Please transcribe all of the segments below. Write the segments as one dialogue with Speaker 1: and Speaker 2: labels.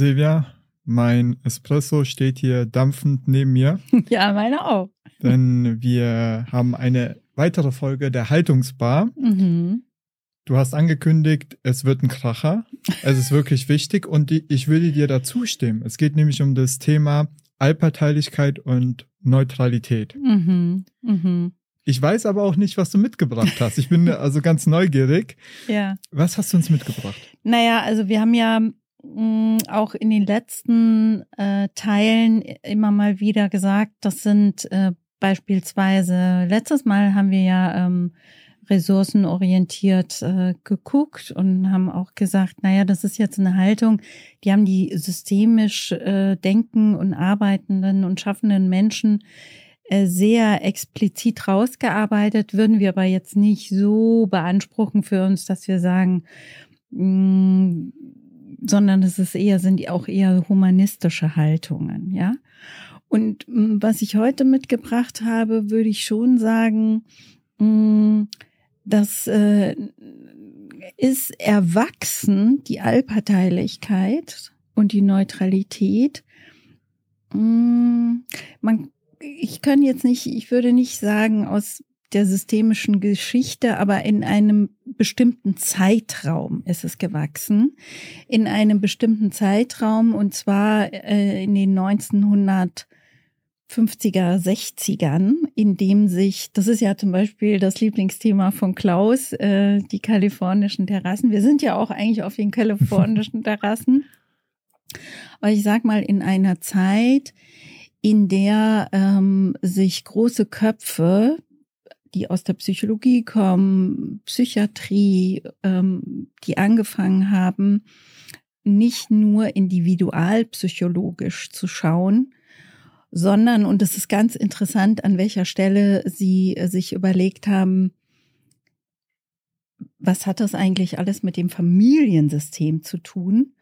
Speaker 1: Silvia, mein Espresso steht hier dampfend neben mir.
Speaker 2: Ja, meine auch.
Speaker 1: Denn wir haben eine weitere Folge der Haltungsbar.
Speaker 2: Mhm.
Speaker 1: Du hast angekündigt, es wird ein Kracher. Es ist wirklich wichtig und ich würde dir dazu stimmen. Es geht nämlich um das Thema Allparteilichkeit und Neutralität.
Speaker 2: Mhm. Mhm.
Speaker 1: Ich weiß aber auch nicht, was du mitgebracht hast. Ich bin also ganz neugierig.
Speaker 2: Ja.
Speaker 1: Was hast du uns mitgebracht?
Speaker 2: Naja, also wir haben ja auch in den letzten äh, Teilen immer mal wieder gesagt, das sind äh, beispielsweise, letztes Mal haben wir ja ähm, ressourcenorientiert äh, geguckt und haben auch gesagt, naja, das ist jetzt eine Haltung, die haben die systemisch äh, denken und arbeitenden und schaffenden Menschen äh, sehr explizit rausgearbeitet, würden wir aber jetzt nicht so beanspruchen für uns, dass wir sagen, mh, mm, sondern es ist eher, sind auch eher humanistische Haltungen, ja. Und mm, was ich heute mitgebracht habe, würde ich schon sagen, mm, das äh, ist erwachsen, die Allparteilichkeit und die Neutralität. Man, ich kann jetzt nicht, ich würde nicht sagen aus der systemischen Geschichte, aber in einem bestimmten Zeitraum ist es gewachsen. In einem bestimmten Zeitraum und zwar äh, in den 1900 50er, 60ern, in dem sich, das ist ja zum Beispiel das Lieblingsthema von Klaus, äh, die kalifornischen Terrassen. Wir sind ja auch eigentlich auf den kalifornischen Terrassen. Aber ich sag mal, in einer Zeit, in der ähm, sich große Köpfe, die aus der Psychologie kommen, Psychiatrie, ähm, die angefangen haben, nicht nur individualpsychologisch zu schauen, sondern, und es ist ganz interessant, an welcher Stelle Sie äh, sich überlegt haben, was hat das eigentlich alles mit dem Familiensystem zu tun?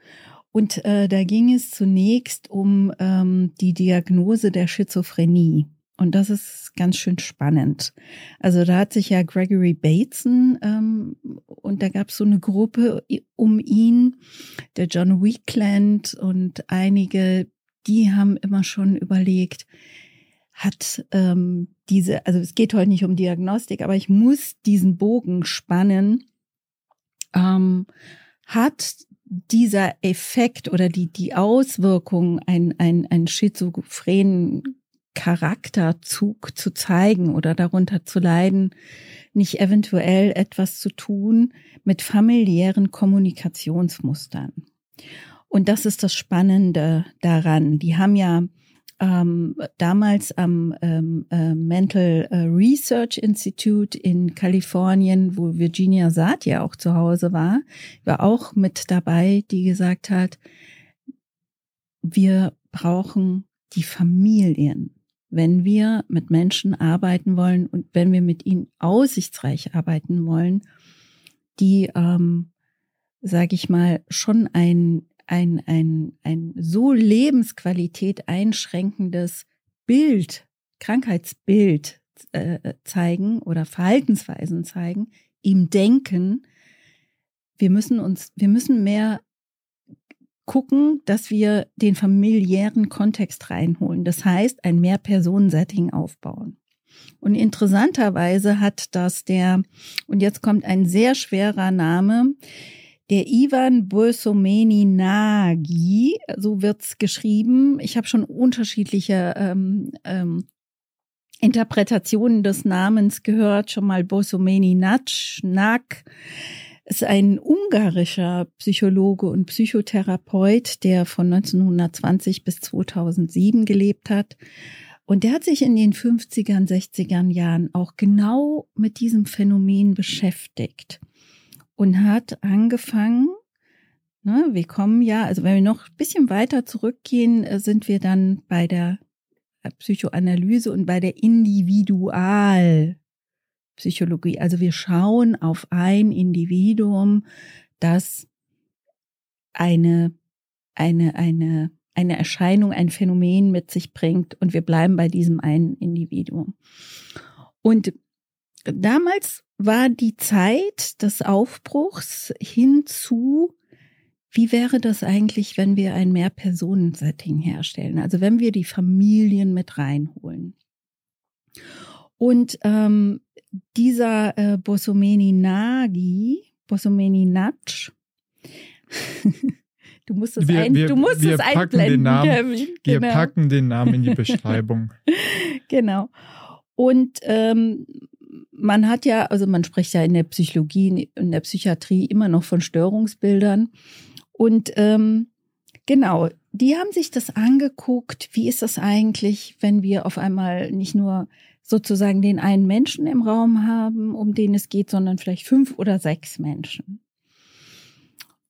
Speaker 2: Und äh, da ging es zunächst um ähm, die Diagnose der Schizophrenie. Und das ist ganz schön spannend. Also da hat sich ja Gregory Bateson ähm, und da gab es so eine Gruppe um ihn, der John Weekland und einige, die haben immer schon überlegt, hat ähm, diese, also es geht heute nicht um Diagnostik, aber ich muss diesen Bogen spannen, ähm, hat dieser Effekt oder die, die Auswirkung, ein, ein, ein schizophrenen Charakterzug zu zeigen oder darunter zu leiden, nicht eventuell etwas zu tun mit familiären Kommunikationsmustern. Und das ist das Spannende daran. Die haben ja ähm, damals am ähm, äh, Mental äh, Research Institute in Kalifornien, wo Virginia Saat ja auch zu Hause war, war auch mit dabei, die gesagt hat, wir brauchen die Familien, wenn wir mit Menschen arbeiten wollen und wenn wir mit ihnen aussichtsreich arbeiten wollen, die, ähm, sage ich mal, schon ein ein, ein, ein so Lebensqualität einschränkendes Bild, Krankheitsbild äh, zeigen oder Verhaltensweisen zeigen, ihm denken, wir müssen uns, wir müssen mehr gucken, dass wir den familiären Kontext reinholen. Das heißt, ein Mehr-Personen-Setting aufbauen. Und interessanterweise hat das der, und jetzt kommt ein sehr schwerer Name, der Ivan Bolsomeni Nagy, so wird's geschrieben. Ich habe schon unterschiedliche ähm, ähm, Interpretationen des Namens gehört. Schon mal Bolsomeni Natsch, Nag ist ein ungarischer Psychologe und Psychotherapeut, der von 1920 bis 2007 gelebt hat. Und der hat sich in den 50ern, 60ern Jahren auch genau mit diesem Phänomen beschäftigt und hat angefangen, ne, wir kommen ja, also wenn wir noch ein bisschen weiter zurückgehen, äh, sind wir dann bei der Psychoanalyse und bei der Individualpsychologie. Also wir schauen auf ein Individuum, das eine, eine, eine, eine Erscheinung, ein Phänomen mit sich bringt und wir bleiben bei diesem einen Individuum. Und damals war die Zeit des Aufbruchs hinzu, wie wäre das eigentlich, wenn wir ein Mehr-Personen-Setting herstellen? Also wenn wir die Familien mit reinholen. Und ähm, dieser äh, Bosomeni Nagi, Bosomeni Natsch, du musst es,
Speaker 1: Wir-
Speaker 2: ein,
Speaker 1: wir-
Speaker 2: du musst
Speaker 1: wir
Speaker 2: es
Speaker 1: packen
Speaker 2: einblenden,
Speaker 1: den Namen-
Speaker 2: Kevin.
Speaker 1: Wir
Speaker 2: Genau.
Speaker 1: packen den Namen in die Beschreibung.
Speaker 2: Genau. Und ähm, man hat ja, also man spricht ja in der Psychologie, in der Psychiatrie immer noch von Störungsbildern. Und ähm, genau, die haben sich das angeguckt, wie ist das eigentlich, wenn wir auf einmal nicht nur sozusagen den einen Menschen im Raum haben, um den es geht, sondern vielleicht fünf oder sechs Menschen.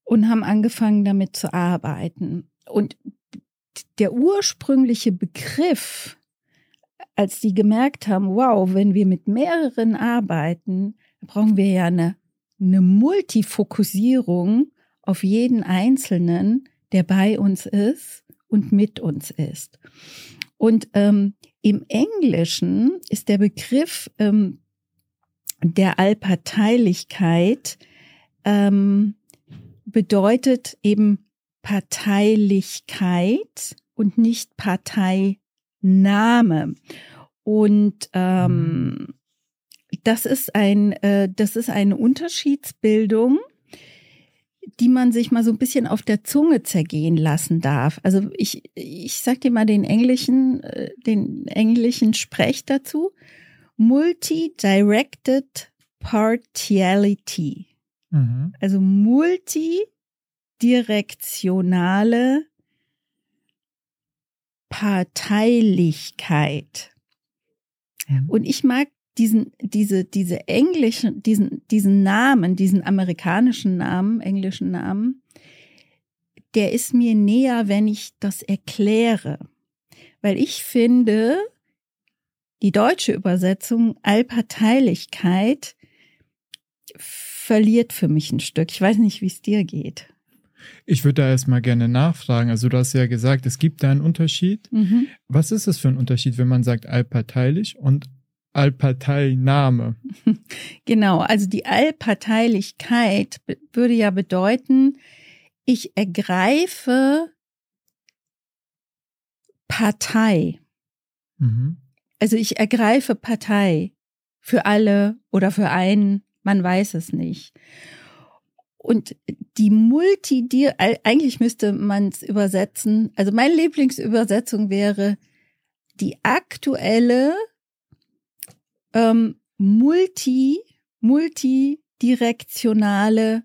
Speaker 2: Und haben angefangen damit zu arbeiten. Und der ursprüngliche Begriff, als die gemerkt haben, wow, wenn wir mit mehreren arbeiten, brauchen wir ja eine, eine Multifokussierung auf jeden Einzelnen, der bei uns ist und mit uns ist. Und ähm, im Englischen ist der Begriff ähm, der Allparteilichkeit ähm, bedeutet eben Parteilichkeit und nicht Parteiname. Und ähm, das ist ein, äh, das ist eine Unterschiedsbildung, die man sich mal so ein bisschen auf der Zunge zergehen lassen darf. Also ich, ich sag dir mal den englischen, äh, den englischen Sprech dazu. Multi-directed partiality.
Speaker 1: Mhm.
Speaker 2: Also multidirektionale Parteilichkeit. Und ich mag diesen, diese, diese englischen, diesen, diesen Namen, diesen amerikanischen Namen, englischen Namen, der ist mir näher, wenn ich das erkläre. Weil ich finde, die deutsche Übersetzung Allparteilichkeit verliert für mich ein Stück. Ich weiß nicht, wie es dir geht.
Speaker 1: Ich würde da erstmal gerne nachfragen. Also du hast ja gesagt, es gibt da einen Unterschied.
Speaker 2: Mhm.
Speaker 1: Was ist das für ein Unterschied, wenn man sagt allparteilich und Allparteiname?
Speaker 2: Genau, also die Allparteilichkeit würde ja bedeuten, ich ergreife Partei.
Speaker 1: Mhm.
Speaker 2: Also ich ergreife Partei für alle oder für einen, man weiß es nicht. Und die Multi, eigentlich müsste man es übersetzen, also meine Lieblingsübersetzung wäre die aktuelle ähm, multi, multidirektionale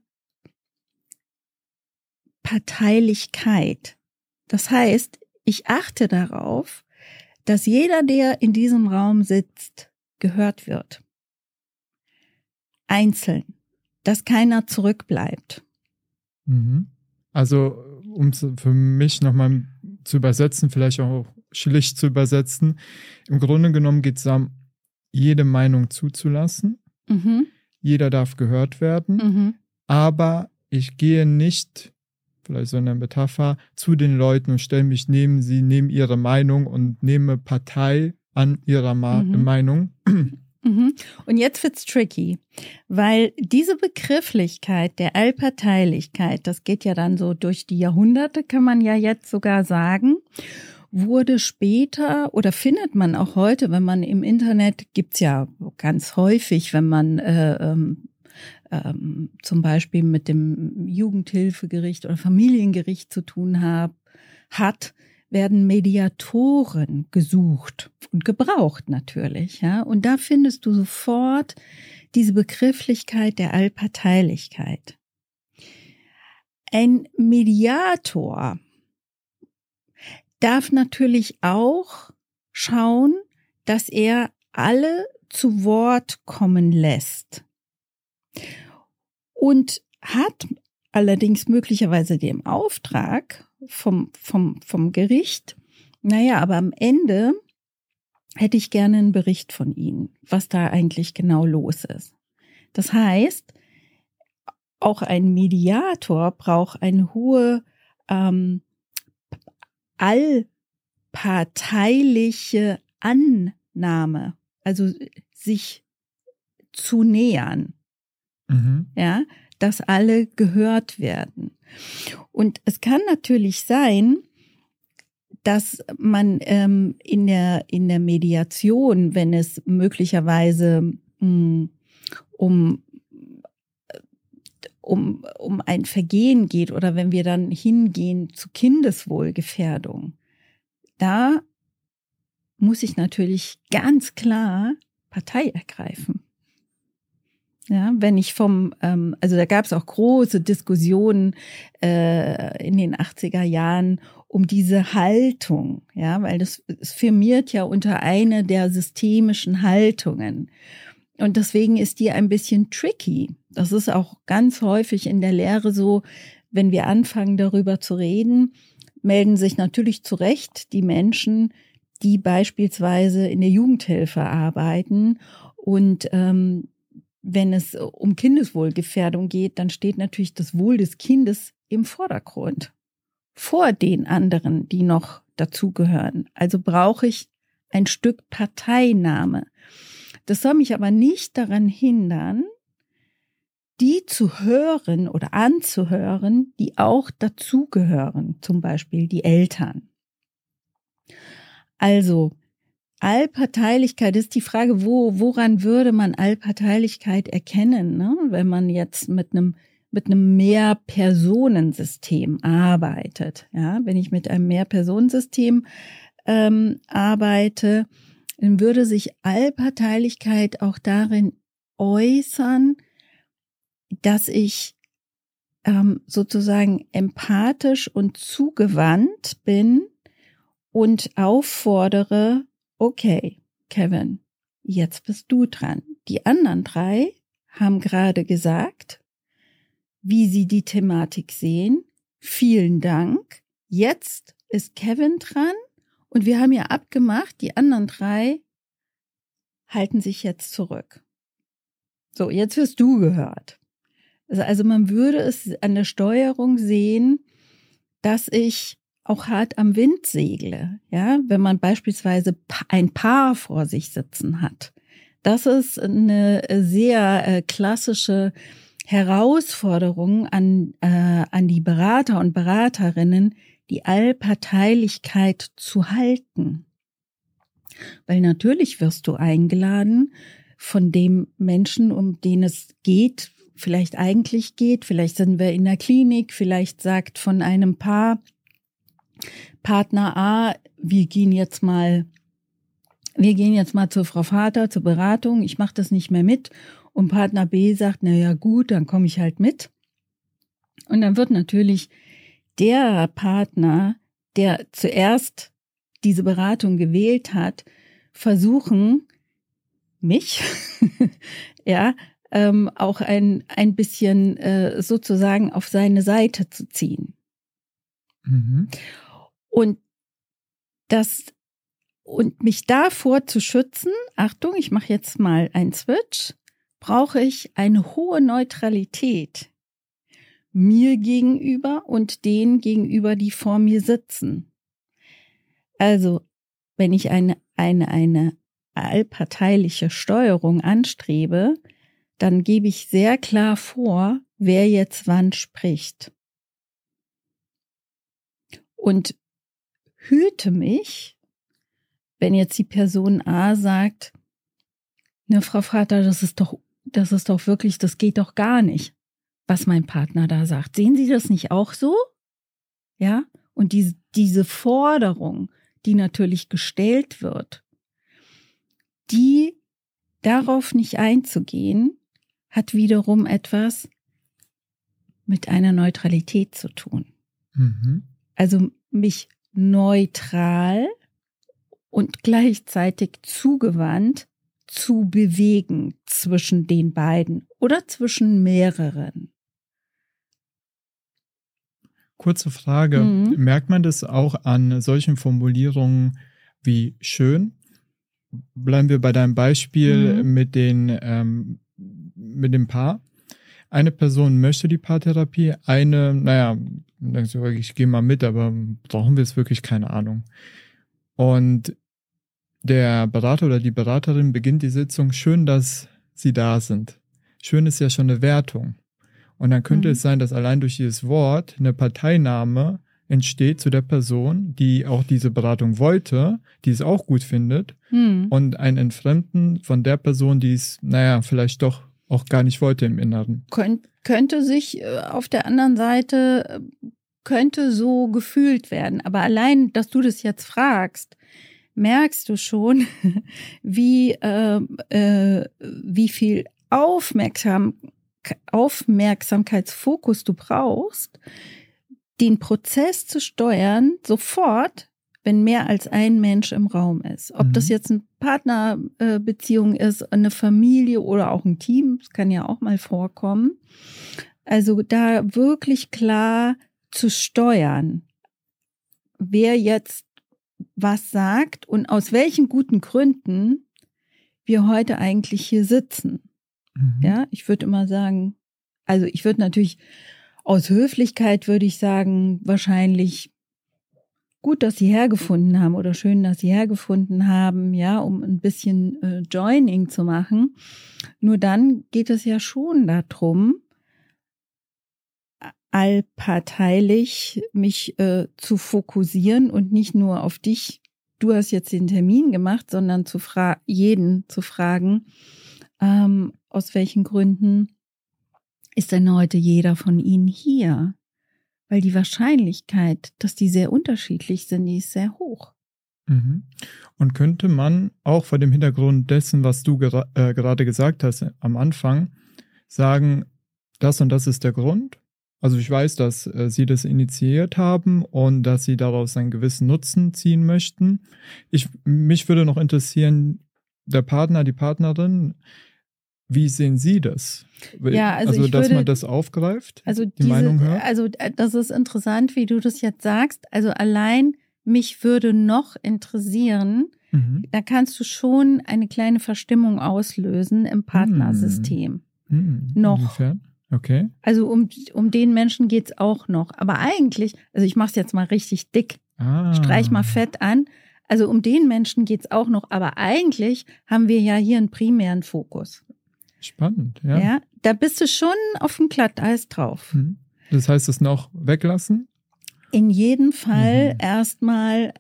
Speaker 2: Parteilichkeit. Das heißt, ich achte darauf, dass jeder, der in diesem Raum sitzt, gehört wird. Einzeln. Dass keiner zurückbleibt.
Speaker 1: Mhm. Also, um für mich nochmal zu übersetzen, vielleicht auch schlicht zu übersetzen, im Grunde genommen geht es jede Meinung zuzulassen.
Speaker 2: Mhm,
Speaker 1: Jeder darf gehört werden,
Speaker 2: mhm,
Speaker 1: aber ich gehe nicht, vielleicht so eine Metapher, zu den Leuten und stelle mich neben sie, nehme ihre Meinung und nehme Partei an ihrer Ma
Speaker 2: Mhm.
Speaker 1: Meinung.
Speaker 2: mhm. Und jetzt wird's tricky, weil diese Begrifflichkeit der Allparteilichkeit, das geht ja dann so durch die Jahrhunderte, kann man ja jetzt sogar sagen, wurde später oder findet man auch heute, wenn man im Internet gibt's ja ganz häufig, wenn man äh, ähm, ähm, zum Beispiel mit dem Jugendhilfegericht oder Familiengericht zu tun hab, hat, werden Mediatoren gesucht und gebraucht natürlich, ja. Und da findest du sofort diese Begrifflichkeit der Allparteilichkeit. Ein Mediator darf natürlich auch schauen, dass er alle zu Wort kommen lässt. Und hat allerdings möglicherweise den Auftrag vom, vom, vom Gericht, naja, aber am Ende hätte ich gerne einen Bericht von Ihnen, was da eigentlich genau los ist. Das heißt, auch ein Mediator braucht eine hohe ähm, allparteiliche Annahme, also sich zu nähern.
Speaker 1: Mhm.
Speaker 2: Ja, dass alle gehört werden. Und es kann natürlich sein, dass man ähm, in der in der Mediation, wenn es möglicherweise mh, hm, um um, um ein Vergehen geht oder wenn wir dann hingehen zu Kindeswohlgefährdung, da muss ich natürlich ganz klar Partei ergreifen. Ja, wenn ich vom, ähm, also da gab es auch große Diskussionen äh, in den 80er Jahren um diese Haltung, ja, weil das es firmiert ja unter eine der systemischen Haltungen. Und deswegen ist die ein bisschen tricky. Das ist auch ganz häufig in der Lehre so, wenn wir anfangen darüber zu reden, melden sich natürlich zu Recht die Menschen, die beispielsweise in der Jugendhilfe arbeiten. Und ähm, wenn es um Kindeswohlgefährdung geht, dann steht natürlich das Wohl des Kindes im Vordergrund vor den anderen, die noch dazugehören. Also brauche ich ein Stück Parteinahme. Das soll mich aber nicht daran hindern, die zu hören oder anzuhören, die auch dazugehören, zum Beispiel die Eltern. Also, Allparteilichkeit ist die Frage, wo, woran würde man Allparteilichkeit erkennen, ne? wenn man jetzt mit einem mit einem Mehrpersonensystem arbeitet. Ja, wenn ich mit einem Mehrpersonensystem ähm, arbeite, dann würde sich Allparteilichkeit auch darin äußern, dass ich ähm, sozusagen empathisch und zugewandt bin und auffordere, okay, Kevin, jetzt bist du dran. Die anderen drei haben gerade gesagt, wie sie die Thematik sehen. Vielen Dank. Jetzt ist Kevin dran und wir haben ja abgemacht, die anderen drei halten sich jetzt zurück. So, jetzt wirst du gehört. Also, also man würde es an der Steuerung sehen, dass ich auch hart am Wind segle, ja, wenn man beispielsweise ein Paar vor sich sitzen hat. Das ist eine sehr äh, klassische Herausforderung an, äh, an die Berater und Beraterinnen, die Allparteilichkeit zu halten. Weil natürlich wirst du eingeladen von dem Menschen, um den es geht, vielleicht eigentlich geht, vielleicht sind wir in der Klinik, vielleicht sagt von einem Paar Partner A, wir gehen jetzt mal, wir gehen jetzt mal zur Frau Vater zur Beratung, ich mache das nicht mehr mit und Partner B sagt, na ja gut, dann komme ich halt mit. Und dann wird natürlich der Partner, der zuerst diese Beratung gewählt hat, versuchen, mich, ja, ähm, auch ein, ein bisschen äh, sozusagen auf seine Seite zu ziehen. Mhm. Und das und mich davor zu schützen, Achtung, ich mache jetzt mal einen Switch, brauche ich eine hohe Neutralität mir gegenüber und denen gegenüber, die vor mir sitzen. Also, wenn ich eine, eine, eine allparteiliche Steuerung anstrebe, dann gebe ich sehr klar vor, wer jetzt wann spricht. Und hüte mich, wenn jetzt die Person A sagt, ne, Frau Vater, das ist doch, das ist doch wirklich, das geht doch gar nicht was mein Partner da sagt. Sehen Sie das nicht auch so? Ja? Und diese, diese Forderung, die natürlich gestellt wird, die darauf nicht einzugehen, hat wiederum etwas mit einer Neutralität zu tun. Mhm. Also mich neutral und gleichzeitig zugewandt zu bewegen zwischen den beiden oder zwischen mehreren.
Speaker 1: Kurze Frage. Mhm. Merkt man das auch an solchen Formulierungen wie schön? Bleiben wir bei deinem Beispiel mhm. mit, den, ähm, mit dem Paar. Eine Person möchte die Paartherapie, eine, naja, denkst du, ich gehe mal mit, aber brauchen wir es wirklich? Keine Ahnung. Und der Berater oder die Beraterin beginnt die Sitzung, schön, dass Sie da sind. Schön ist ja schon eine Wertung. Und dann könnte
Speaker 2: Mhm.
Speaker 1: es sein, dass allein durch dieses Wort eine Parteinahme entsteht zu der Person, die auch diese Beratung wollte, die es auch gut findet,
Speaker 2: Hm.
Speaker 1: und ein Entfremden von der Person, die es, naja, vielleicht doch auch gar nicht wollte im Inneren.
Speaker 2: Könnt, könnte sich äh, auf der anderen Seite äh, könnte so gefühlt werden. Aber allein, dass du das jetzt fragst, merkst du schon, wie, äh, äh, wie viel Aufmerksam, Aufmerksamkeitsfokus du brauchst, den Prozess zu steuern, sofort, wenn mehr als ein Mensch im Raum ist. Ob
Speaker 1: Mhm.
Speaker 2: das jetzt eine Partnerbeziehung ist, eine Familie oder auch ein Team, das kann ja auch mal vorkommen. Also da wirklich klar zu steuern, wer jetzt was sagt und aus welchen guten Gründen wir heute eigentlich hier sitzen.
Speaker 1: Mhm.
Speaker 2: Ja, ich würde immer sagen, also ich würde natürlich aus Höflichkeit würde ich sagen, wahrscheinlich gut, dass sie hergefunden haben oder schön, dass sie hergefunden haben, ja, um ein bisschen äh, Joining zu machen. Nur dann geht es ja schon darum, allparteilich mich äh, zu fokussieren und nicht nur auf dich. Du hast jetzt den Termin gemacht, sondern zu fra jeden zu fragen, ähm, aus welchen Gründen ist denn heute jeder von Ihnen hier? Weil die Wahrscheinlichkeit, dass die sehr unterschiedlich sind, die ist sehr hoch.
Speaker 1: Mhm. Und könnte man auch vor dem Hintergrund dessen, was du gera äh, gerade gesagt hast am Anfang, sagen, das und das ist der Grund? Also ich weiß, dass äh, Sie das initiiert haben und dass Sie daraus einen gewissen Nutzen ziehen möchten. Ich, mich würde noch interessieren, der Partner, die Partnerin, wie sehen Sie das?
Speaker 2: Ja, also ich
Speaker 1: dass
Speaker 2: würde-
Speaker 1: man das aufgreift,
Speaker 2: Also
Speaker 1: die Meinung hört?
Speaker 2: Also äh, das ist interessant, wie du das jetzt sagst. Also allein mich würde noch interessieren,
Speaker 1: Mhm.
Speaker 2: da kannst du schon eine kleine Verstimmung auslösen im Partnersystem.
Speaker 1: Mhm.
Speaker 2: Noch.
Speaker 1: Inwiefern? Okay.
Speaker 2: Also um, um den Menschen geht's auch noch. Aber eigentlich, also ich mach's jetzt mal richtig dick,
Speaker 1: Ah.
Speaker 2: streich mal fett an. Also um den Menschen geht's auch noch. Aber eigentlich haben wir ja hier einen primären Fokus.
Speaker 1: Spannend,
Speaker 2: Ja.
Speaker 1: ja.
Speaker 2: da bist du schon auf dem Glatteis drauf.
Speaker 1: Mhm. Das heißt, es noch weglassen?
Speaker 2: In jedem Fall
Speaker 1: Mhm.
Speaker 2: erstmal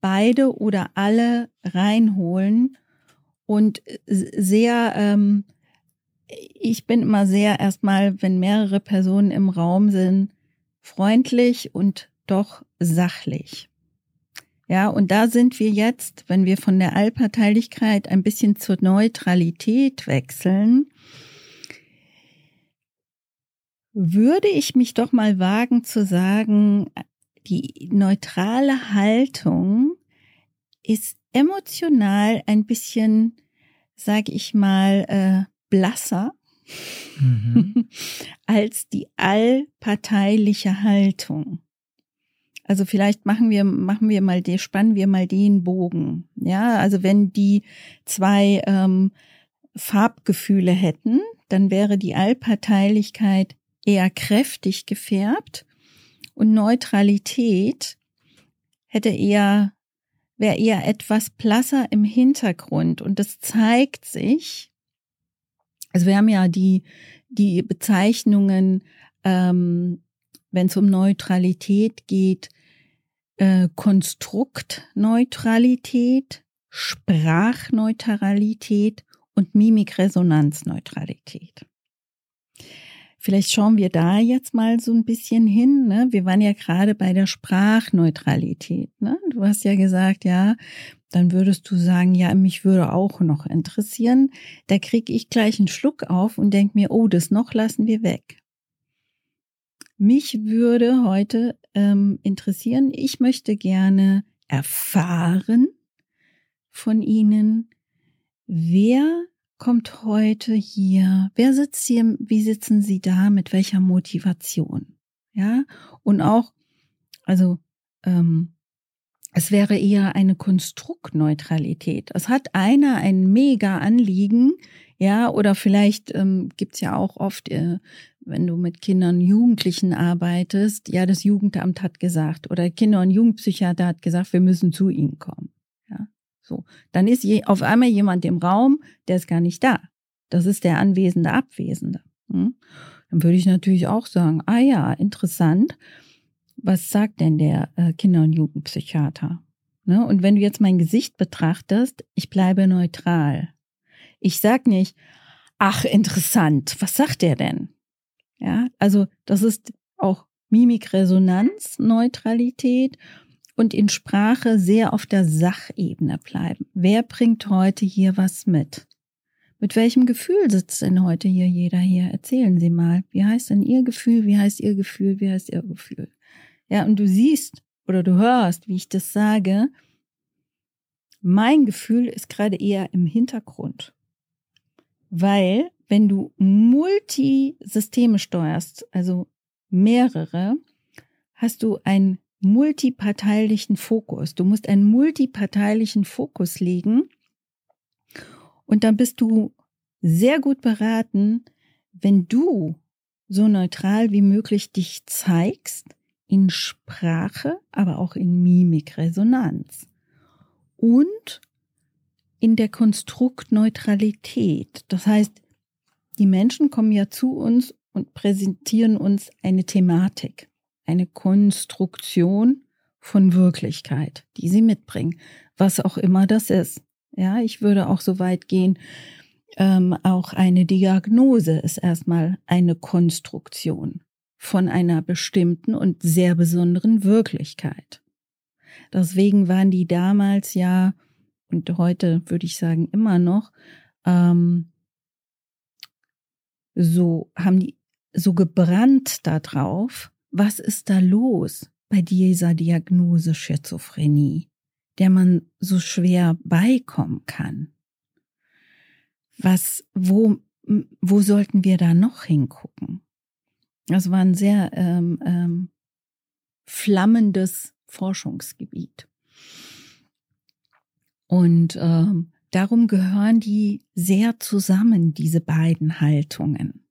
Speaker 2: beide oder alle reinholen und sehr, ähm, ich bin immer sehr erstmal, wenn mehrere Personen im Raum sind, freundlich und doch sachlich. Ja, und da sind wir jetzt, wenn wir von der Allparteilichkeit ein bisschen zur Neutralität wechseln, würde ich mich doch mal wagen zu sagen, die neutrale Haltung ist emotional ein bisschen, sag ich mal, äh, blasser
Speaker 1: Mhm.
Speaker 2: als die allparteiliche Haltung. Also vielleicht machen wir, machen wir mal, den, spannen wir mal den Bogen. Ja, also wenn die zwei ähm, Farbgefühle hätten, dann wäre die Allparteilichkeit eher kräftig gefärbt und Neutralität hätte eher, wäre eher etwas blasser im Hintergrund und das zeigt sich, also wir haben ja die, die Bezeichnungen, ähm, wenn es um Neutralität geht, äh, Konstruktneutralität, Sprachneutralität und Mimikresonanzneutralität. Vielleicht schauen wir da jetzt mal so ein bisschen hin. Ne? Wir waren ja gerade bei der Sprachneutralität. Ne? Du hast ja gesagt, ja, dann würdest du sagen, ja, mich würde auch noch interessieren. Da krieg ich gleich einen Schluck auf und denk mir, oh, das noch lassen wir weg. Mich würde heute ähm, interessieren, ich möchte gerne erfahren von Ihnen, wer kommt heute hier, wer sitzt hier, wie sitzen Sie da, mit welcher Motivation? Ja, und auch, also, ähm, es wäre eher eine Konstruktneutralität. Es hat einer ein mega Anliegen, ja, oder vielleicht ähm, gibt's ja auch oft, äh, wenn du mit Kindern, Jugendlichen arbeitest, ja, das Jugendamt hat gesagt oder Kinder- und Jugendpsychiater hat gesagt, wir müssen zu ihnen kommen. Ja, so. Dann ist je, auf einmal jemand im Raum, der ist gar nicht da. Das ist der anwesende Abwesende. Hm? dann würde ich natürlich auch sagen, ah ja, interessant. Was sagt denn der äh, Kinder- und Jugendpsychiater? Ne? Und wenn du jetzt mein Gesicht betrachtest, ich bleibe neutral. Ich sag nicht, ach, interessant, was sagt der denn? Ja, also das ist auch Mimikresonanz, Neutralität und in Sprache sehr auf der Sachebene bleiben. Wer bringt heute hier was mit? Mit welchem Gefühl sitzt denn heute hier jeder hier? Erzählen Sie mal. Wie heißt denn Ihr Gefühl? Wie heißt Ihr Gefühl? Wie heißt Ihr Gefühl? Ja, und du siehst oder du hörst, wie ich das sage. Mein Gefühl ist gerade eher im Hintergrund. Weil, wenn du Multisysteme steuerst, also mehrere, hast du einen multiparteilichen Fokus. Du musst einen multiparteilichen Fokus legen und dann bist du sehr gut beraten, wenn du so neutral wie möglich dich zeigst in Sprache, aber auch in Mimikresonanz und in der Konstruktneutralität. Das heißt, die Menschen kommen ja zu uns und präsentieren uns eine Thematik, eine Konstruktion von Wirklichkeit, die sie mitbringen, was auch immer das ist. Ja, ich würde auch so weit gehen, ähm, auch eine Diagnose ist erstmal eine Konstruktion von einer bestimmten und sehr besonderen Wirklichkeit. Deswegen waren die damals ja, und heute würde ich sagen immer noch, ähm, so haben die so gebrannt darauf, was ist da los bei dieser Diagnose Schizophrenie, der man so schwer beikommen kann. Was, wo, wo sollten wir da noch hingucken? Das war ein sehr ähm, ähm, flammendes Forschungsgebiet. Und ähm, darum gehören die sehr zusammen, diese beiden Haltungen,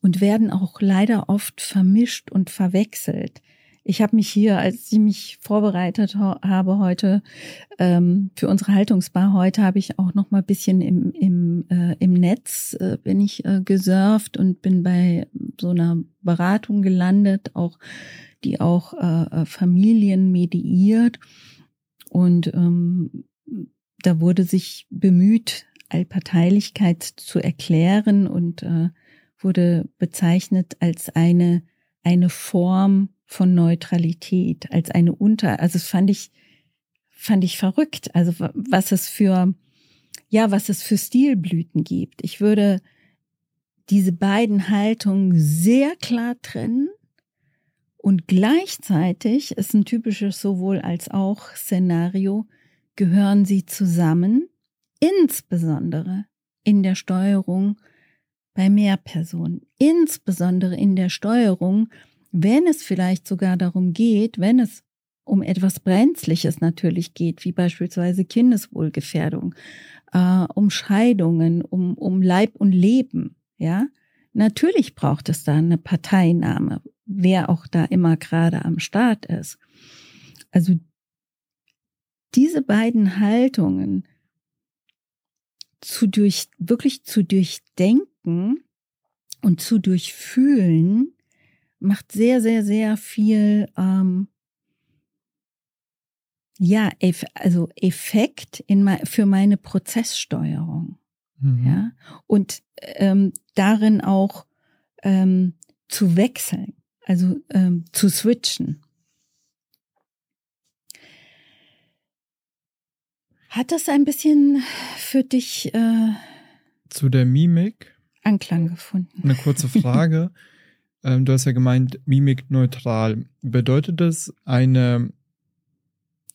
Speaker 2: und werden auch leider oft vermischt und verwechselt. Ich habe mich hier, als ich mich vorbereitet habe heute ähm, für unsere Haltungsbar heute, habe ich auch noch mal bisschen im im äh, im Netz äh, bin ich äh, gesurft und bin bei so einer Beratung gelandet, auch die auch äh, äh, Familien mediiert und ähm, da wurde sich bemüht, Allparteilichkeit zu erklären und äh, wurde bezeichnet als eine eine Form von Neutralität, als eine Unter, also das fand ich, fand ich verrückt. Also was es für, ja, was es für Stilblüten gibt. Ich würde diese beiden Haltungen sehr klar trennen und gleichzeitig ist ein typisches sowohl als auch Szenario, gehören sie zusammen, insbesondere in der Steuerung bei Mehrpersonen, insbesondere in der Steuerung wenn es vielleicht sogar darum geht, wenn es um etwas Brenzliches natürlich geht, wie beispielsweise Kindeswohlgefährdung, äh, um Scheidungen, um, um Leib und Leben, ja, natürlich braucht es da eine Parteinahme, wer auch da immer gerade am Start ist. Also diese beiden Haltungen zu durch, wirklich zu durchdenken und zu durchfühlen, macht sehr, sehr, sehr viel, ähm, ja, eff also Effekt in für meine Prozesssteuerung. Mhm. Ja, und ähm, darin auch ähm, zu wechseln, also ähm, zu switchen. Hat das ein bisschen für dich äh,
Speaker 1: zu der Mimik
Speaker 2: Anklang gefunden?
Speaker 1: Eine kurze Frage. Ähm, du hast ja gemeint, Mimik neutral. Bedeutet das eine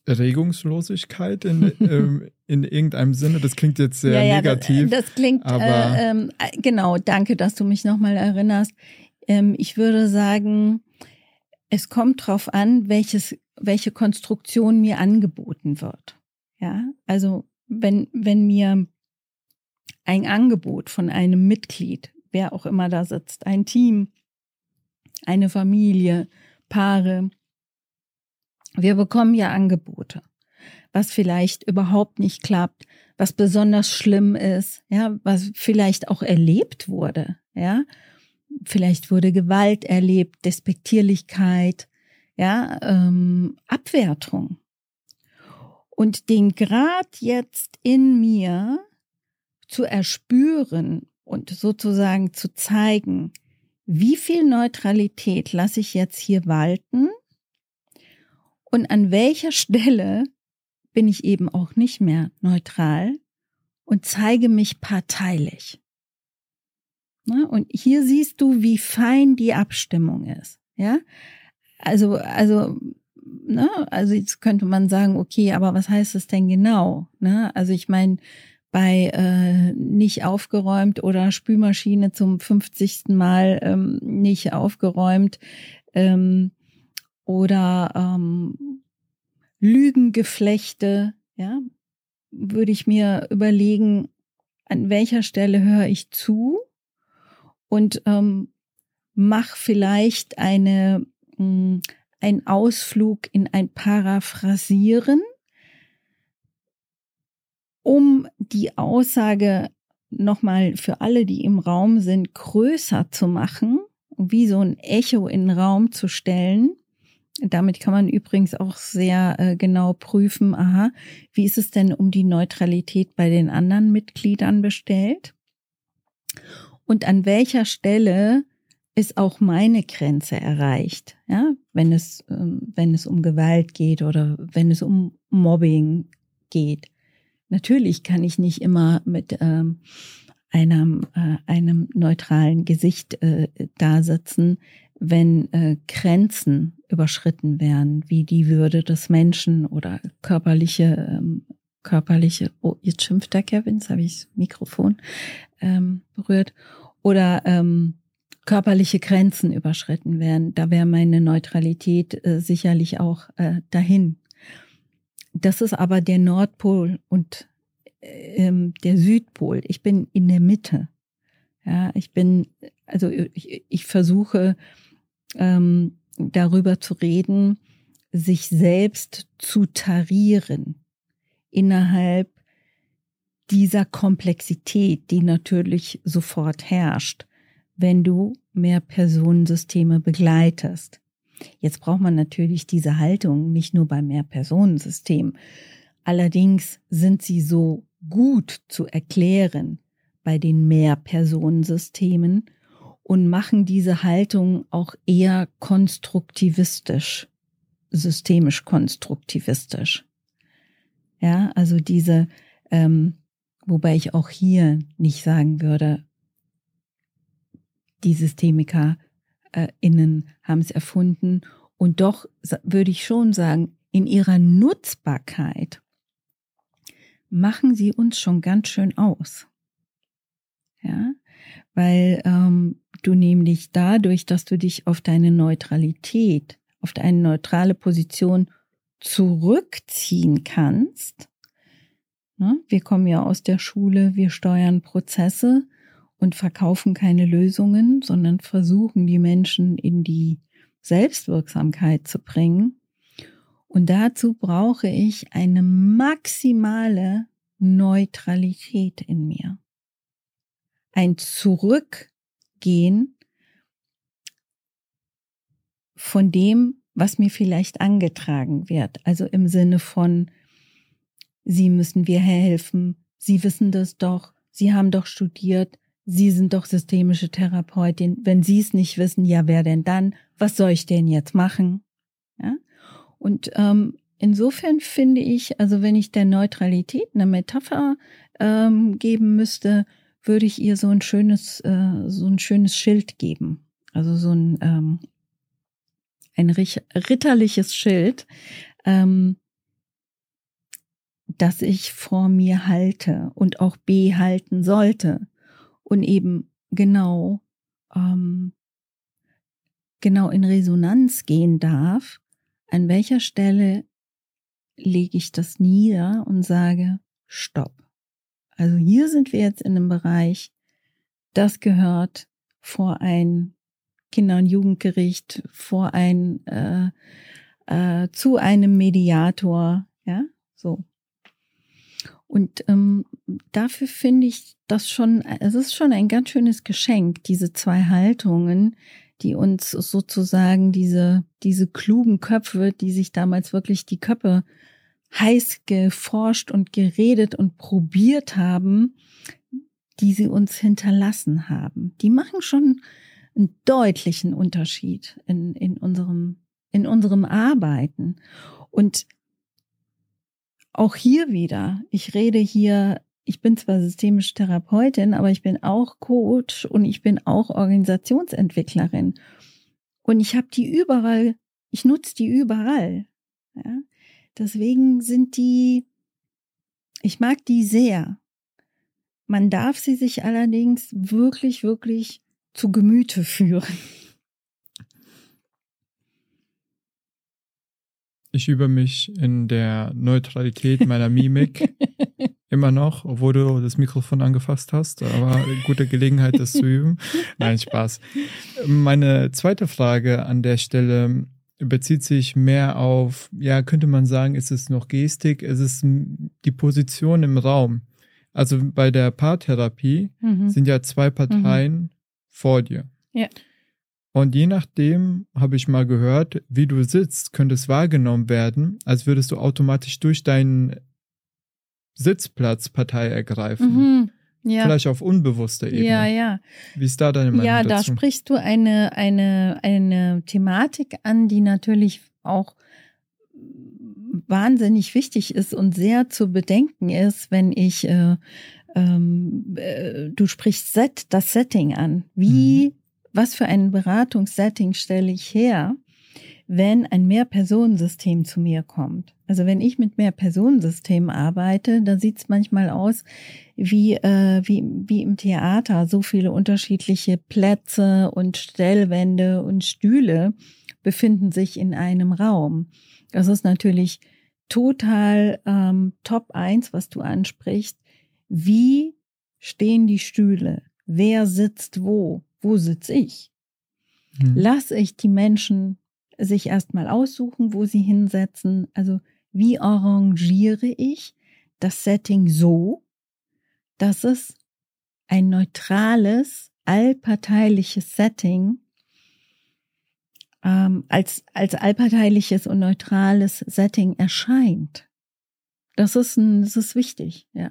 Speaker 1: Regungslosigkeit in, ähm, in irgendeinem Sinne? Das klingt jetzt sehr ja, ja, negativ.
Speaker 2: Das, das klingt, aber äh, ähm, genau, danke, dass du mich nochmal erinnerst. Ähm, ich würde sagen, es kommt drauf an, welches, welche Konstruktion mir angeboten wird. Ja, also wenn, wenn mir ein Angebot von einem Mitglied, wer auch immer da sitzt, ein Team, eine Familie, Paare. Wir bekommen ja Angebote, was vielleicht überhaupt nicht klappt, was besonders schlimm ist, ja, was vielleicht auch erlebt wurde, ja. vielleicht wurde Gewalt erlebt, Despektierlichkeit, ja, ähm, Abwertung. Und den Grad jetzt in mir zu erspüren und sozusagen zu zeigen, wie viel Neutralität lasse ich jetzt hier walten und an welcher Stelle bin ich eben auch nicht mehr neutral und zeige mich parteilich. Und hier siehst du, wie fein die Abstimmung ist. Ja, also, also, ne, also jetzt könnte man sagen, okay, aber was heißt das denn genau? Ne? Also ich meine, bei äh, nicht aufgeräumt oder Spülmaschine zum 50. Mal ähm, nicht aufgeräumt ähm, oder ähm, Lügengeflechte, ja, würde ich mir überlegen, an welcher Stelle höre ich zu und ähm, mach vielleicht eine, hm, ein Ausflug in ein Paraphrasieren, um die Aussage nochmal für alle, die im Raum sind, größer zu machen, wie so ein Echo in den Raum zu stellen. Damit kann man übrigens auch sehr äh, genau prüfen, aha, wie ist es denn um die Neutralität bei den anderen Mitgliedern bestellt? und an welcher Stelle ist auch meine Grenze erreicht, ja, wenn es, ähm, wenn es um Gewalt geht oder wenn es um Mobbing geht. Natürlich kann ich nicht immer mit ähm, einem, äh, einem neutralen Gesicht äh, da sitzen, wenn äh, Grenzen überschritten werden, wie die Würde des Menschen oder körperliche, ähm, körperliche, oh, jetzt schimpft der Kevin, jetzt habe ich das Mikrofon ähm, berührt, oder ähm, körperliche Grenzen überschritten werden. Da wäre meine Neutralität äh, sicherlich auch äh, dahin. Das ist aber der Nordpol und ähm, der Südpol. Ich bin in der Mitte. Ja, ich bin, also ich, ich versuche ähm, darüber zu reden, sich selbst zu tarieren innerhalb dieser Komplexität, die natürlich sofort herrscht, wenn du mehr Personensysteme begleitest. Jetzt braucht man natürlich diese Haltung nicht nur bei mehr Personensystem. Allerdings sind sie so gut zu erklären bei den mehr Personensystemen und machen diese Haltung auch eher konstruktivistisch, systemisch konstruktivistisch. Ja, also diese ähm, Wobei ich auch hier nicht sagen würde, die Systemiker äh, innen haben es erfunden. Und doch würde ich schon sagen, in ihrer Nutzbarkeit machen sie uns schon ganz schön aus. Ja, weil ähm, du nämlich dadurch, dass du dich auf deine Neutralität, auf deine neutrale Position zurückziehen kannst, Ne? Wir kommen ja aus der Schule, wir steuern Prozesse und verkaufen keine Lösungen, sondern versuchen die Menschen in die Selbstwirksamkeit zu bringen. Und dazu brauche ich eine maximale Neutralität in mir. Ein Zurückgehen von dem, was mir vielleicht angetragen wird. Also im Sinne von, Sie müssen wir helfen. Sie wissen das doch. Sie haben doch studiert. Sie sind doch systemische Therapeutin. Wenn Sie es nicht wissen, ja, wer denn dann? Was soll ich denn jetzt machen? Ja? Und ähm, insofern finde ich, also wenn ich der Neutralität eine Metapher ähm, geben müsste, würde ich ihr so ein schönes, äh, so ein schönes Schild geben. Also so ein, ähm, ein ritterliches Schild, ähm, das ich vor mir halte und auch behalten sollte und eben genau ähm, genau in Resonanz gehen darf, an welcher Stelle lege ich das nieder und sage Stopp. Also hier sind wir jetzt in einem Bereich, das gehört vor ein Kinder- und Jugendgericht, vor ein äh, äh, zu einem Mediator, ja, so. Und ähm, dafür finde ich das schon, es ist schon ein ganz schönes Geschenk, diese zwei Haltungen, die uns sozusagen diese, diese klugen Köpfe, die sich damals wirklich die Köpfe heiß geforscht und geredet und probiert haben, die sie uns hinterlassen haben. Die machen schon einen deutlichen Unterschied in, in unserem, in unserem Arbeiten. Und auch hier wieder, ich rede hier, ich bin zwar systemische Therapeutin, aber ich bin auch Coach und ich bin auch Organisationsentwicklerin. Und ich habe die überall, ich nutze die überall. Ja? Deswegen sind die, ich mag die sehr. Man darf sie sich allerdings wirklich, wirklich zu Gemüte führen.
Speaker 1: Ich übe mich in der Neutralität meiner Mimik immer noch, obwohl du das Mikrofon angefasst hast, aber gute Gelegenheit, das zu üben. Nein, Spaß. Meine zweite Frage an der Stelle bezieht sich mehr auf, ja, könnte man sagen, ist es noch Gestik, ist es die Position im Raum. Also bei der Paartherapie mhm. sind ja zwei Parteien mhm. vor dir.
Speaker 2: Ja.
Speaker 1: Und je nachdem, habe ich mal gehört, wie du sitzt, könnte es wahrgenommen werden, als würdest du automatisch durch deinen Sitzplatz Partei ergreifen. Mhm. Ja. Vielleicht auf unbewusster Ebene.
Speaker 2: Ja, ja.
Speaker 1: Wie ist da deine Meinung
Speaker 2: Ja,
Speaker 1: dazu?
Speaker 2: da sprichst du eine, eine, eine Thematik an, die natürlich auch wahnsinnig wichtig ist und sehr zu bedenken ist, wenn ich, äh, ähm, äh, du sprichst Set, das Setting an. Wie, mhm. was für ein Beratungssetting stelle ich her? Wenn ein Mehrpersonensystem zu mir kommt. Also wenn ich mit Mehrpersonensystemen arbeite, da sieht es manchmal aus wie, äh, wie, wie im Theater. So viele unterschiedliche Plätze und Stellwände und Stühle befinden sich in einem Raum. Das ist natürlich total ähm, Top eins, was du ansprichst. Wie stehen die Stühle? Wer sitzt wo? Wo sitze ich? Hm. Lass ich die Menschen sich erstmal aussuchen, wo sie hinsetzen. Also wie arrangiere ich das Setting so, dass es ein neutrales, allparteiliches Setting ähm, als, als allparteiliches und neutrales Setting erscheint. Das ist, ein, das ist wichtig, ja.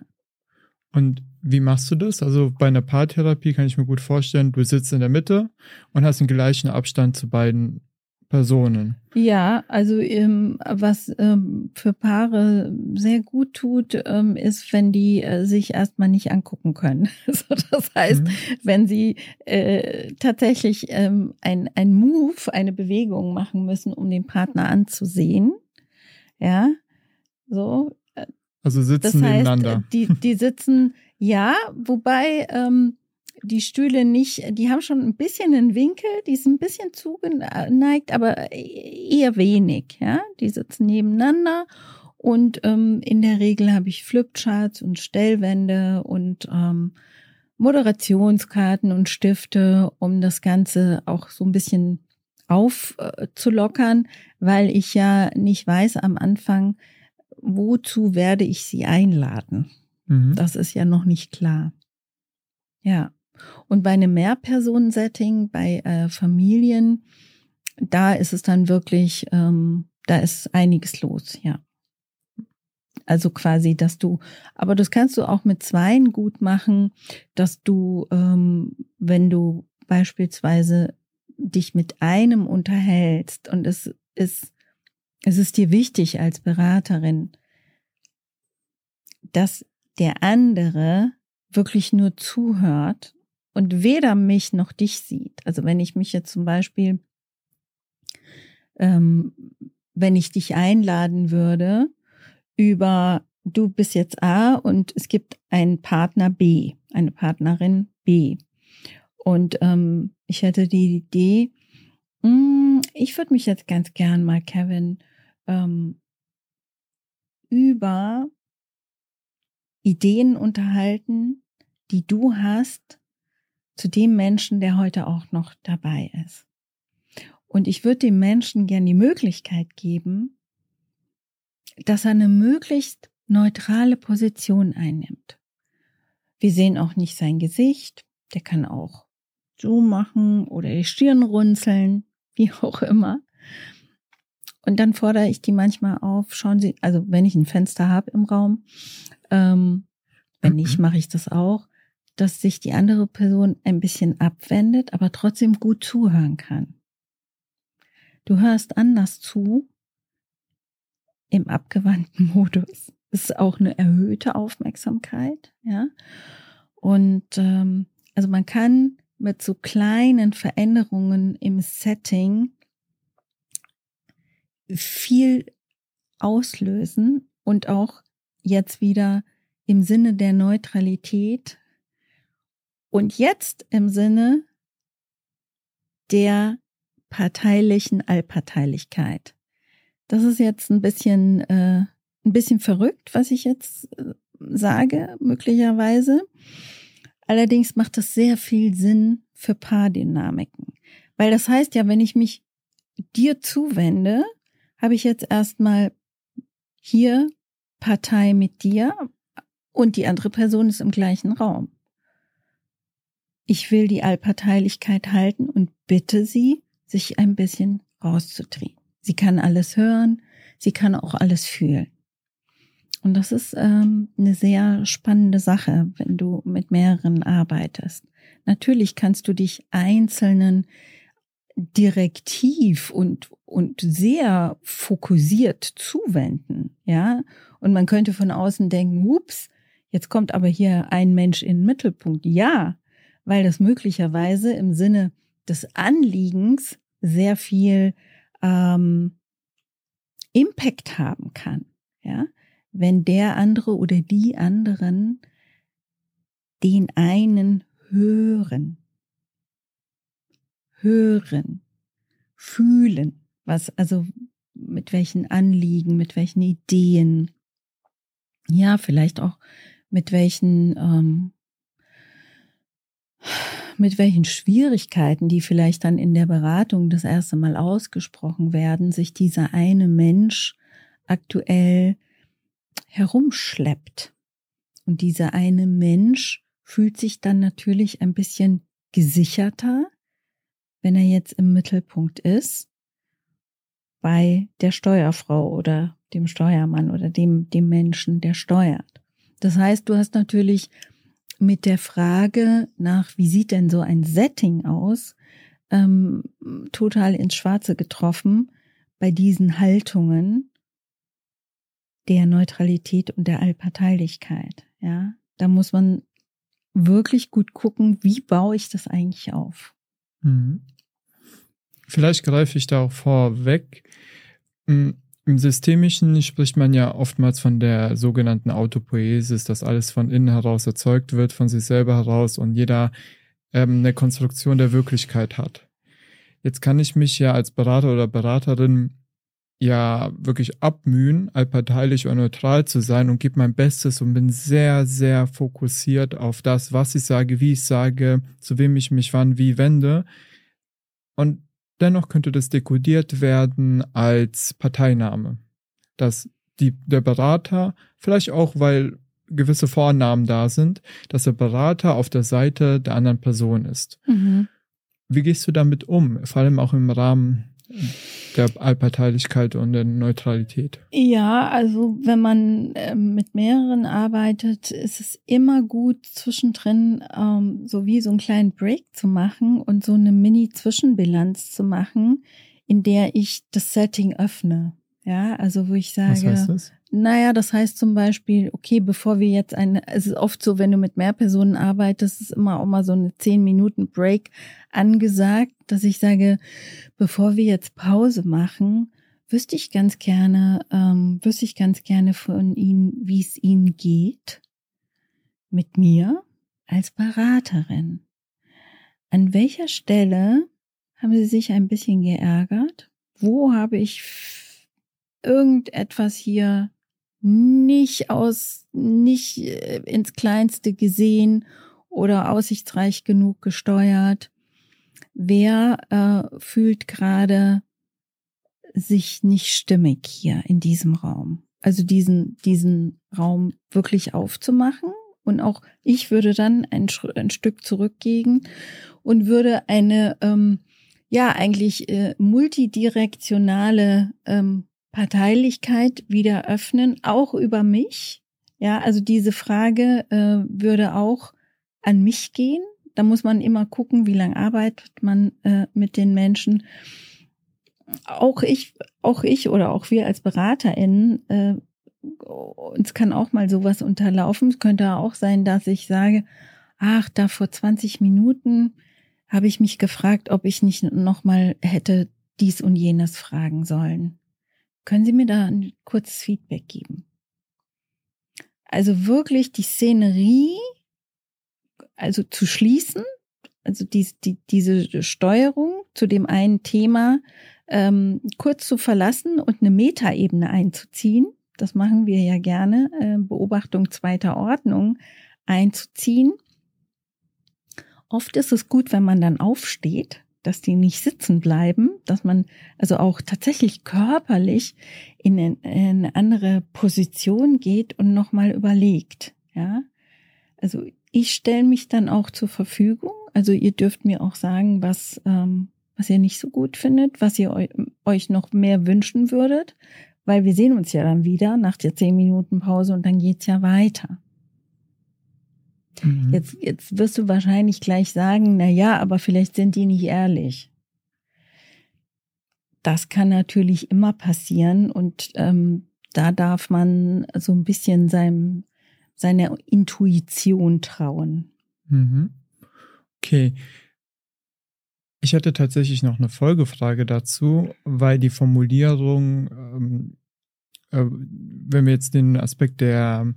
Speaker 1: Und wie machst du das? Also bei einer Paartherapie kann ich mir gut vorstellen, du sitzt in der Mitte und hast den gleichen Abstand zu beiden Personen.
Speaker 2: Ja, also ähm, was ähm, für Paare sehr gut tut, ähm, ist, wenn die äh, sich erstmal nicht angucken können. so, das heißt, mhm. wenn sie äh, tatsächlich ähm, ein, ein Move, eine Bewegung machen müssen, um den Partner anzusehen. Ja, so.
Speaker 1: Äh, also sitzen das heißt, nebeneinander.
Speaker 2: Die, die sitzen, ja, wobei ähm, die Stühle nicht, die haben schon ein bisschen einen Winkel, die sind ein bisschen zugeneigt, aber eher wenig, ja. Die sitzen nebeneinander und ähm, in der Regel habe ich Flipcharts und Stellwände und ähm, Moderationskarten und Stifte, um das Ganze auch so ein bisschen aufzulockern, äh, weil ich ja nicht weiß am Anfang, wozu werde ich sie einladen. Mhm. Das ist ja noch nicht klar. Ja. Und bei einem Mehrpersonen-Setting, bei äh, Familien, da ist es dann wirklich, ähm, da ist einiges los, ja. Also quasi, dass du, aber das kannst du auch mit Zweien gut machen, dass du, ähm, wenn du beispielsweise dich mit einem unterhältst und es ist, es ist dir wichtig als Beraterin, dass der andere wirklich nur zuhört und weder mich noch dich sieht. Also wenn ich mich jetzt zum Beispiel, ähm, wenn ich dich einladen würde über, du bist jetzt A und es gibt einen Partner B, eine Partnerin B. Und ähm, ich hätte die Idee, mh, hm, ich würde mich jetzt ganz gern mal, Kevin, ähm, über Ideen unterhalten, die du hast, zu dem Menschen, der heute auch noch dabei ist. Und ich würde dem Menschen gern die Möglichkeit geben, dass er eine möglichst neutrale Position einnimmt. Wir sehen auch nicht sein Gesicht. Der kann auch so machen oder die Stirn runzeln, wie auch immer. Und dann fordere ich die manchmal auf, schauen Sie, also wenn ich ein Fenster habe im Raum, ähm, wenn nicht, mache ich das auch, dass sich die andere Person ein bisschen abwendet, aber trotzdem gut zuhören kann. Du hörst anders zu im abgewandten Modus. Das ist auch eine erhöhte Aufmerksamkeit, ja. Und ähm, also man kann mit so kleinen Veränderungen im Setting viel auslösen und auch jetzt wieder im Sinne der Neutralität und jetzt im Sinne der parteilichen Allparteilichkeit. Das ist jetzt ein bisschen, äh, ein bisschen verrückt, was ich jetzt äh, sage, möglicherweise. Allerdings macht das sehr viel Sinn für Paardynamiken. Weil das heißt ja, wenn ich mich dir zuwende, habe ich jetzt erstmal hier Partei mit dir und die andere Person ist im gleichen Raum. Ich will die Allparteilichkeit halten und bitte sie, sich ein bisschen rauszudrehen. Sie kann alles hören, sie kann auch alles fühlen. Und das ist ähm, eine sehr spannende Sache, wenn du mit mehreren arbeitest. Natürlich kannst du dich einzelnen direktiv und, und sehr fokussiert zuwenden, ja. Und man könnte von außen denken, ups, jetzt kommt aber hier ein Mensch in den Mittelpunkt. Ja, weil das möglicherweise im Sinne des Anliegens sehr viel ähm, Impact haben kann, ja. Wenn der andere oder die anderen den einen hören hören, fühlen, was, also mit welchen Anliegen, mit welchen Ideen, ja, vielleicht auch mit welchen, ähm, mit welchen Schwierigkeiten, die vielleicht dann in der Beratung das erste Mal ausgesprochen werden, sich dieser eine Mensch aktuell herumschleppt. Und dieser eine Mensch fühlt sich dann natürlich ein bisschen gesicherter, wenn er jetzt im Mittelpunkt ist, bei der Steuerfrau oder dem Steuermann oder dem, dem Menschen, der steuert. Das heißt, du hast natürlich mit der Frage nach, wie sieht denn so ein Setting aus, ähm, total ins Schwarze getroffen bei diesen Haltungen der Neutralität und der Allparteilichkeit. Ja, da muss man wirklich gut gucken, wie baue ich das eigentlich auf.
Speaker 1: Mhm. Vielleicht greife ich da auch vorweg. Im Systemischen spricht man ja oftmals von der sogenannten Autopoesis, dass alles von innen heraus erzeugt wird, von sich selber heraus und jeder ähm, eine Konstruktion der Wirklichkeit hat. Jetzt kann ich mich ja als Berater oder Beraterin ja wirklich abmühen, allparteilich oder neutral zu sein und gebe mein Bestes und bin sehr, sehr fokussiert auf das, was ich sage, wie ich sage, zu wem ich mich wann wie wende. Und dennoch könnte das dekodiert werden als Parteiname. Dass die, der Berater, vielleicht auch, weil gewisse Vornamen da sind, dass der Berater auf der Seite der anderen Person ist. Mhm. Wie gehst du damit um? Vor allem auch im Rahmen der Allparteilichkeit und der Neutralität.
Speaker 2: Ja, also wenn man äh, mit mehreren arbeitet, ist es immer gut, zwischendrin ähm, so wie so einen kleinen Break zu machen und so eine Mini-Zwischenbilanz zu machen, in der ich das Setting öffne. Ja, also wo ich sage, Was heißt das? Naja, das heißt zum Beispiel, okay, bevor wir jetzt eine, es ist oft so, wenn du mit mehr Personen arbeitest, ist immer auch mal so eine zehn Minuten Break angesagt, dass ich sage, bevor wir jetzt Pause machen, wüsste ich ganz gerne, ähm, wüsste ich ganz gerne von Ihnen, wie es Ihnen geht mit mir als Beraterin. An welcher Stelle haben Sie sich ein bisschen geärgert? Wo habe ich irgendetwas hier nicht aus, nicht äh, ins Kleinste gesehen oder aussichtsreich genug gesteuert. Wer äh, fühlt gerade sich nicht stimmig hier in diesem Raum? also diesen, diesen Raum wirklich aufzumachen. Und auch ich würde dann ein, ein Stück zurückgehen und würde eine, ähm, ja, eigentlich äh, multidirektionale ähm, Parteilichkeit wieder öffnen, auch über mich. Ja, also diese Frage äh, würde auch an mich gehen. Da muss man immer gucken, wie lange arbeitet man äh, mit den Menschen. Auch ich, auch ich oder auch wir als BeraterInnen, äh, uns kann auch mal sowas unterlaufen. Es könnte auch sein, dass ich sage, ach, da vor 20 Minuten habe ich mich gefragt, ob ich nicht nochmal hätte dies und jenes fragen sollen. Können Sie mir da ein kurzes Feedback geben? Also wirklich die Szenerie, also zu schließen, also die, die, diese Steuerung zu dem einen Thema ähm, kurz zu verlassen und eine Metaebene einzuziehen. Das machen wir ja gerne, äh, Beobachtung zweiter Ordnung einzuziehen. Oft ist es gut, wenn man dann aufsteht, dass die nicht sitzen bleiben, dass man also auch tatsächlich körperlich in, in eine andere Position geht und nochmal überlegt. Ja, also ich stelle mich dann auch zur Verfügung. Also ihr dürft mir auch sagen, was ähm, was ihr nicht so gut findet, was ihr euch noch mehr wünschen würdet, weil wir sehen uns ja dann wieder nach der zehn Minuten Pause und dann geht's ja weiter. Mhm. Jetzt, jetzt wirst du wahrscheinlich gleich sagen, na ja, aber vielleicht sind die nicht ehrlich. Das kann natürlich immer passieren und ähm, da darf man so ein bisschen seinem, seiner Intuition trauen.
Speaker 1: Mhm. Okay. Ich hätte tatsächlich noch eine Folgefrage dazu, weil die Formulierung, ähm, äh, wenn wir jetzt den Aspekt der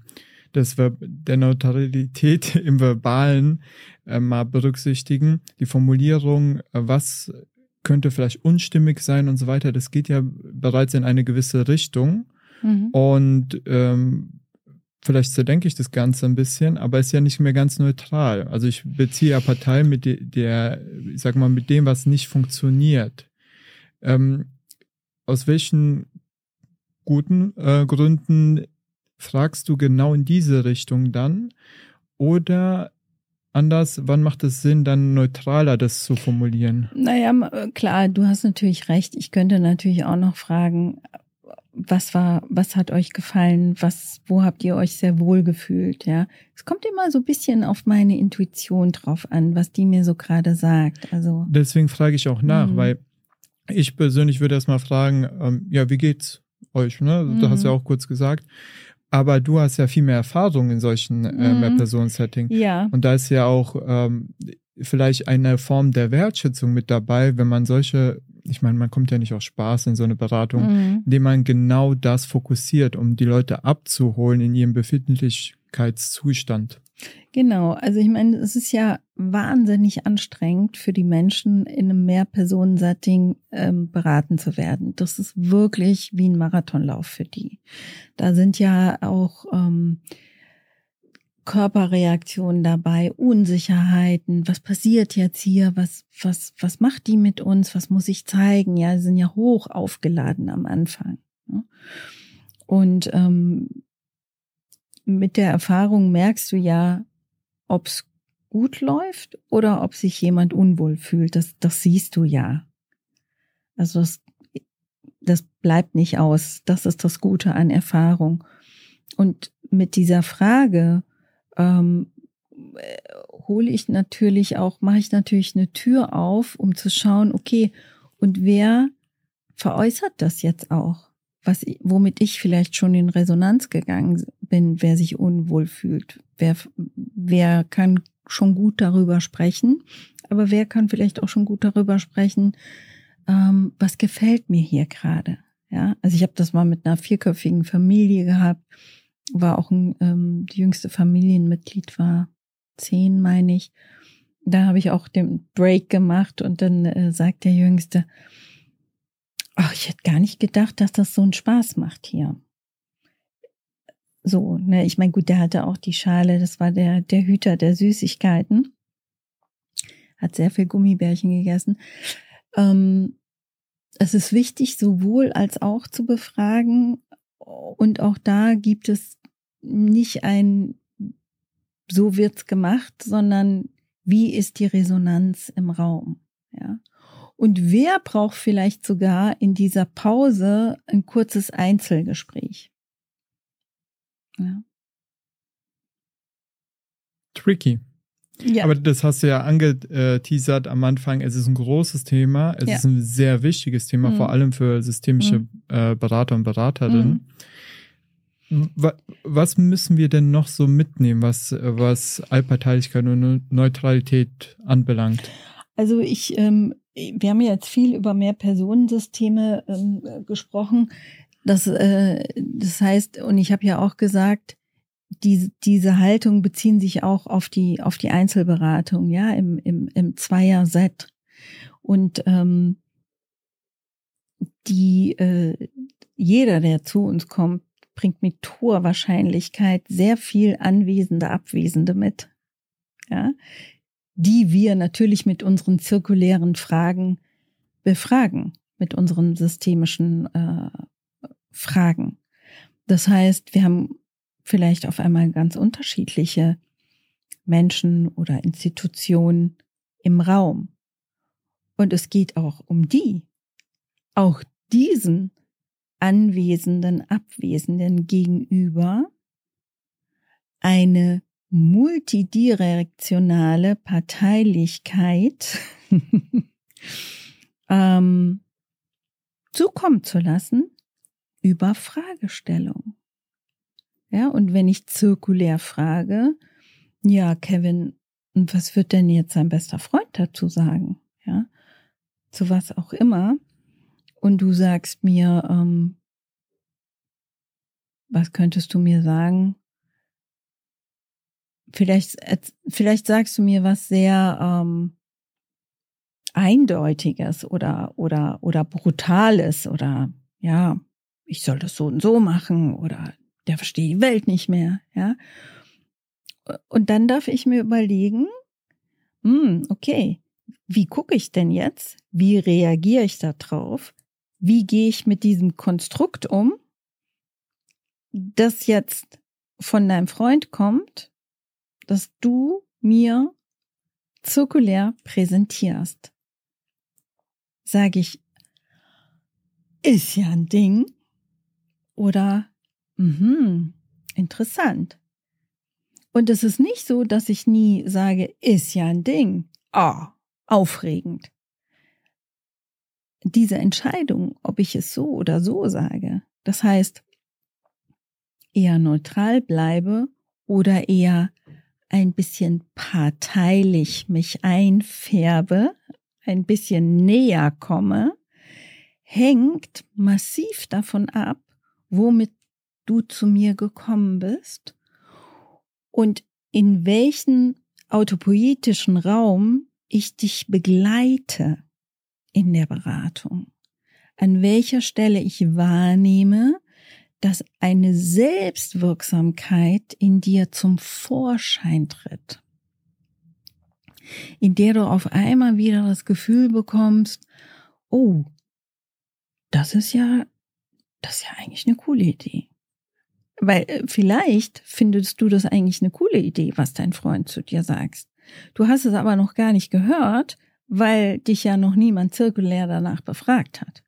Speaker 1: des Ver der Neutralität im Verbalen äh, mal berücksichtigen. Die Formulierung, äh, was könnte vielleicht unstimmig sein und so weiter, das geht ja bereits in eine gewisse Richtung. Mhm. Und ähm, vielleicht zerdenke ich das Ganze ein bisschen, aber ist ja nicht mehr ganz neutral. Also ich beziehe ja Partei mit der, ich sag mal, mit dem, was nicht funktioniert. Ähm, aus welchen guten äh, Gründen fragst du genau in diese Richtung dann? Oder anders, wann macht es Sinn, dann neutraler das zu formulieren?
Speaker 2: Naja, äh, klar, du hast natürlich recht. Ich könnte natürlich auch noch fragen, was war, was hat euch gefallen? Was, wo habt ihr euch sehr wohl gefühlt? Ja, es kommt immer so ein bisschen auf meine Intuition drauf an, was die mir so gerade sagt. Also
Speaker 1: deswegen frage ich auch nach, mhm. weil ich persönlich würde erstmal fragen, ähm, ja, wie geht's euch? Ne? Mhm. Du hast ja auch kurz gesagt. Aber du hast ja viel mehr Erfahrung in solchen äh, mhm. Mehrpersonen-Setting.
Speaker 2: Ja.
Speaker 1: Und da ist ja auch ähm, vielleicht eine Form der Wertschätzung mit dabei, wenn man solche, ich meine, man kommt ja nicht aus Spaß in so eine Beratung, mhm. indem man genau das fokussiert, um die Leute abzuholen in ihrem Befindlichkeitszustand.
Speaker 2: Genau, also ich meine, es ist ja wahnsinnig anstrengend für die Menschen in einem Mehrpersonen-Setting ähm, beraten zu werden. Das ist wirklich wie ein Marathonlauf für die. Da sind ja auch ähm, Körperreaktionen dabei, Unsicherheiten, was passiert jetzt hier, was, was, was macht die mit uns, was muss ich zeigen? Ja, sie sind ja hoch aufgeladen am Anfang. Ne? Und ähm, mit der Erfahrung merkst du ja, ob es gut läuft oder ob sich jemand unwohl fühlt. Das, das siehst du ja. Also das, das bleibt nicht aus. Das ist das Gute an Erfahrung. Und mit dieser Frage ähm, hole ich natürlich auch, mache ich natürlich eine Tür auf, um zu schauen, okay, und wer veräußert das jetzt auch? Was, womit ich vielleicht schon in Resonanz gegangen bin, wer sich unwohl fühlt. Wer, wer kann schon gut darüber sprechen, aber wer kann vielleicht auch schon gut darüber sprechen, ähm, was gefällt mir hier gerade. Ja, also ich habe das mal mit einer vierköpfigen Familie gehabt, war auch ein, ähm, die jüngste Familienmitglied war zehn, meine ich. Da habe ich auch den Break gemacht und dann äh, sagt der Jüngste, ich hätte gar nicht gedacht, dass das so einen Spaß macht hier so, ne, ich meine, gut, der hatte auch die Schale, das war der, der Hüter der Süßigkeiten. Hat sehr viel Gummibärchen gegessen. Ähm, es ist wichtig, sowohl als auch zu befragen und auch da gibt es nicht ein, so wird's gemacht, sondern wie ist die Resonanz im Raum, ja. Und wer braucht vielleicht sogar in dieser Pause ein kurzes Einzelgespräch? Ja.
Speaker 1: Tricky. Ja. Aber das hast du ja angeteasert am Anfang. Es ist ein großes Thema. Es ja. ist ein sehr wichtiges Thema, mhm. vor allem für systemische mhm. äh, Berater und Beraterinnen. Mhm. Was müssen wir denn noch so mitnehmen, was, was Allparteilichkeit und Neutralität anbelangt?
Speaker 2: Also ich, ähm, wir haben jetzt viel über Mehrpersonensysteme ähm, gesprochen. Das, äh, das heißt, und ich habe ja auch gesagt, die, diese Haltung beziehen sich auch auf die, auf die Einzelberatung, ja, im, im, im Zweier-Set. Und ähm, die, äh, jeder, der zu uns kommt, bringt mit hoher Wahrscheinlichkeit sehr viel Anwesende, Abwesende mit, ja, die wir natürlich mit unseren zirkulären Fragen befragen, mit unseren systemischen äh, Fragen. Das heißt, wir haben vielleicht auf einmal ganz unterschiedliche Menschen oder Institutionen im Raum. Und es geht auch um die, auch diesen Anwesenden, Abwesenden gegenüber eine multidirektionale Parteilichkeit ähm, zukommen zu lassen über Fragestellungen. Ja, und wenn ich zirkulär frage, ja, Kevin, und was wird denn jetzt sein bester Freund dazu sagen? Ja, zu was auch immer. Und du sagst mir, ähm, was könntest du mir sagen? Vielleicht, vielleicht sagst du mir was sehr ähm, Eindeutiges oder oder oder Brutales oder ja, ich soll das so und so machen oder der versteht die Welt nicht mehr, ja. Und dann darf ich mir überlegen, hm, okay, wie gucke ich denn jetzt? Wie reagiere ich da drauf? Wie gehe ich mit diesem Konstrukt um, das jetzt von deinem Freund kommt, dass du mir zirkulär präsentierst? Sage ich, ist ja ein Ding oder Mhm, interessant. Und es ist nicht so, dass ich nie sage, ist ja ein Ding. Ah, oh, aufregend. Diese Entscheidung, ob ich es so oder so sage, das heißt, eher neutral bleibe oder eher ein bisschen parteilich mich einfärbe, ein bisschen näher komme, hängt massiv davon ab, womit du zu mir gekommen bist und in welchen autopoetischen Raum ich dich begleite in der Beratung. An welcher Stelle ich wahrnehme, dass eine Selbstwirksamkeit in dir zum Vorschein tritt. In der du auf einmal wieder das Gefühl bekommst, oh, das ist ja, das ist ja eigentlich eine coole Idee. Weil äh, vielleicht findest du das eigentlich eine coole Idee, was dein Freund zu dir sagt. Du hast es aber noch gar nicht gehört, weil dich ja noch niemand zirkulär danach befragt hat.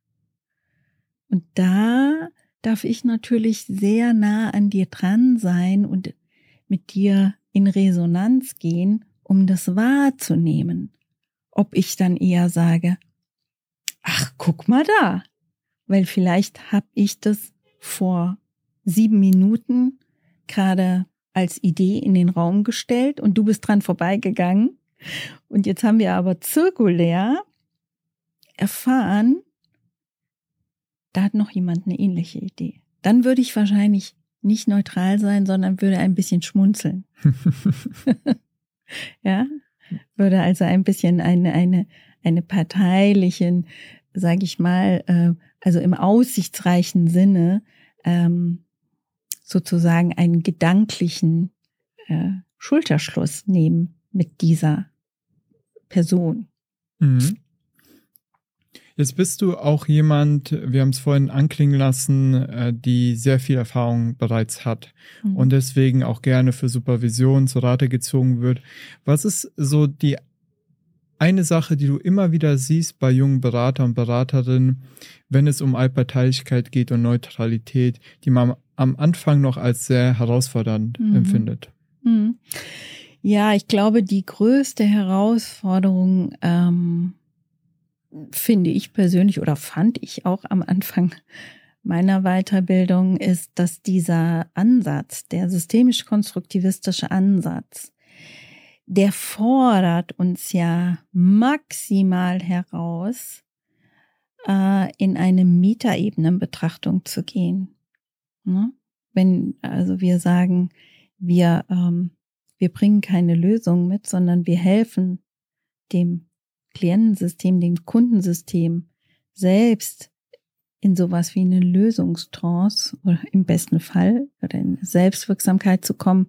Speaker 2: Und da darf ich natürlich sehr nah an dir dran sein und mit dir in Resonanz gehen, um das wahrzunehmen. Ob ich dann eher sage, ach, guck mal da, weil vielleicht habe ich das vor sieben Minuten gerade als Idee in den Raum gestellt und du bist dran vorbeigegangen. Und jetzt haben wir aber zirkulär erfahren, da hat noch jemand eine ähnliche Idee. Dann würde ich wahrscheinlich nicht neutral sein, sondern würde ein bisschen schmunzeln. ja, würde also ein bisschen eine eine eine parteilichen, sage ich mal, äh, also im aussichtsreichen Sinne ähm, sozusagen einen gedanklichen äh, Schulterschluss nehmen mit dieser Person. Mhm.
Speaker 1: Jetzt bist du auch jemand, wir haben es vorhin anklingen lassen, äh, die sehr viel Erfahrung bereits hat mhm. und deswegen auch gerne für Supervision zur Rate gezogen wird. Was ist so die eine Sache, die du immer wieder siehst bei jungen Berater und Beraterinnen, wenn es um Allparteilichkeit geht und Neutralität, die man am Anfang noch als sehr herausfordernd mhm. empfindet? Mhm.
Speaker 2: Ja, ich glaube, die größte Herausforderung ähm, finde ich persönlich oder fand ich auch am Anfang meiner Weiterbildung ist, dass dieser Ansatz, der systemisch-konstruktivistische Ansatz, der fordert uns ja maximal heraus, äh, in eine Metaebenenbetrachtung zu gehen. Ne? Wenn also wir sagen, wir, ähm, wir bringen keine Lösung mit, sondern wir helfen dem Klientensystem, dem Kundensystem selbst in sowas wie eine Lösungstrance oder im besten Fall oder in Selbstwirksamkeit zu kommen,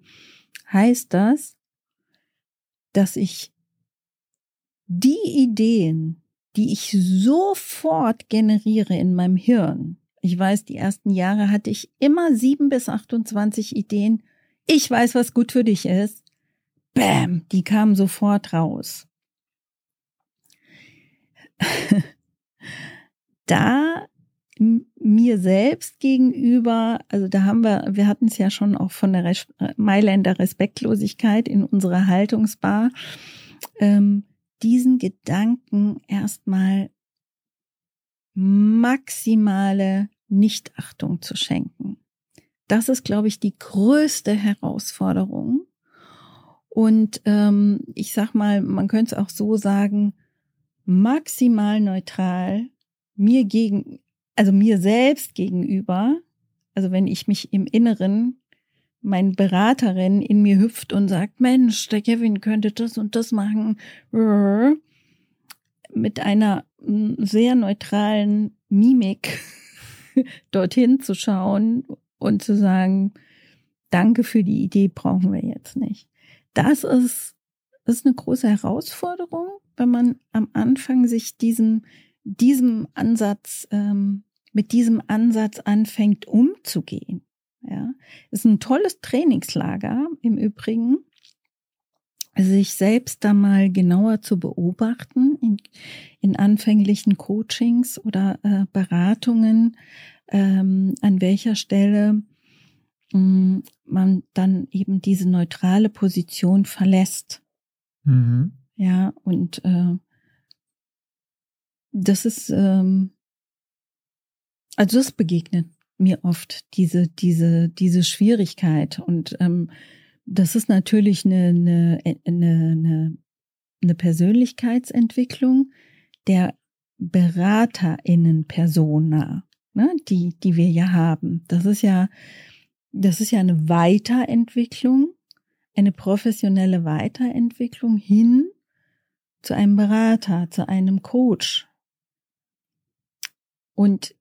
Speaker 2: heißt das, dass ich die Ideen, die ich sofort generiere in meinem Hirn, ich weiß, die ersten Jahre hatte ich immer sieben bis 28 Ideen. Ich weiß, was gut für dich ist. Bäm, die kamen sofort raus. da mir selbst gegenüber, also da haben wir, wir hatten es ja schon auch von der Res Mailänder Respektlosigkeit in unserer Haltungsbar, ähm, diesen Gedanken erstmal maximale Nichtachtung zu schenken. Das ist, glaube ich, die größte Herausforderung. Und ähm, ich sag mal, man könnte es auch so sagen, maximal neutral mir gegen, also mir selbst gegenüber, also wenn ich mich im Inneren, mein Beraterin in mir hüpft und sagt, Mensch, der Kevin könnte das und das machen, mit einer mm, sehr neutralen Mimik dorthin zu schauen und zu sagen, danke für die Idee, brauchen wir jetzt nicht. Das ist, ist eine große Herausforderung, wenn man am Anfang sich diesem, diesem Ansatz, ähm, mit diesem Ansatz anfängt umzugehen. Ja, ist ein tolles Trainingslager im Übrigen, sich selbst da mal genauer zu beobachten in, in anfänglichen Coachings oder äh, Beratungen, ähm, an welcher Stelle mh, mm, man dann eben diese neutrale Position verlässt. Mhm. Ja, und äh, das ist, ähm, also das begegnet mir oft, diese, diese, diese Schwierigkeit. Und ähm, das ist natürlich eine, eine, eine, eine Persönlichkeitsentwicklung der BeraterInnen-Persona, ne, die, die wir ja haben. Das ist ja, das ist ja eine Weiterentwicklung, eine professionelle Weiterentwicklung hin zu einem Berater, zu einem Coach. Und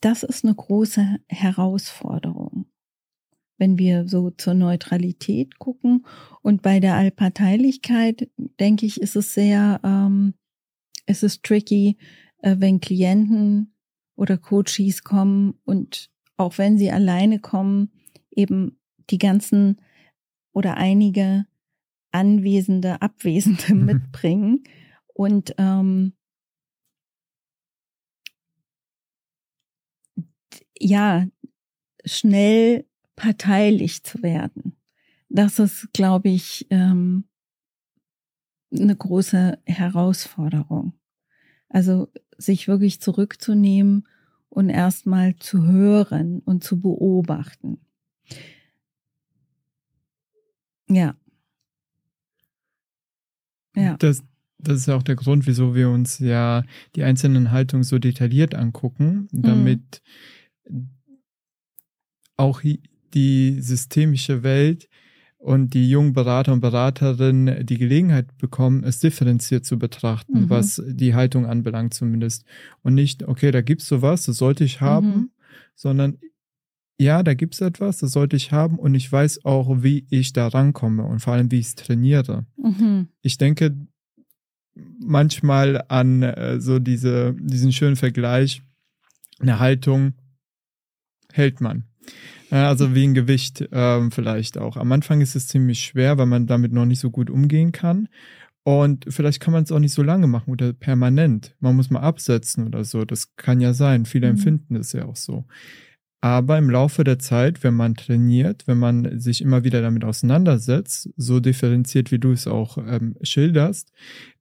Speaker 2: das ist eine große Herausforderung, wenn wir so zur Neutralität gucken. Und bei der Allparteilichkeit, denke ich, ist es sehr, ähm, es ist tricky, äh, wenn Klienten oder Coaches kommen und auch wenn sie alleine kommen, eben die ganzen oder einige Anwesende, Abwesende mhm. mitbringen und ähm, ja, schnell parteilich zu werden. Das ist, glaube ich, ähm, eine große Herausforderung. Also sich wirklich zurückzunehmen und erstmal zu hören und zu beobachten. Ja.
Speaker 1: Ja. Das, das ist auch der Grund, wieso wir uns ja die einzelnen Haltungen so detailliert angucken, damit mhm. auch die systemische Welt und die jungen Berater und Beraterinnen die Gelegenheit bekommen, es differenziert zu betrachten, mhm. was die Haltung anbelangt zumindest. Und nicht, okay, da gibt's sowas, das sollte ich haben, mhm. sondern ja, da gibt's etwas, das sollte ich haben und ich weiß auch, wie ich da rankomme und vor allem, wie ich es trainiere. Mhm. Ich denke, manchmal an äh, so diese, diesen schönen Vergleich, eine Haltung hält man. Also wie ein Gewicht ähm, vielleicht auch. Am Anfang ist es ziemlich schwer, weil man damit noch nicht so gut umgehen kann. Und vielleicht kann man es auch nicht so lange machen oder permanent. Man muss mal absetzen oder so. Das kann ja sein. Viele mhm. empfinden es ja auch so. Aber im Laufe der Zeit, wenn man trainiert, wenn man sich immer wieder damit auseinandersetzt, so differenziert wie du es auch ähm, schilderst,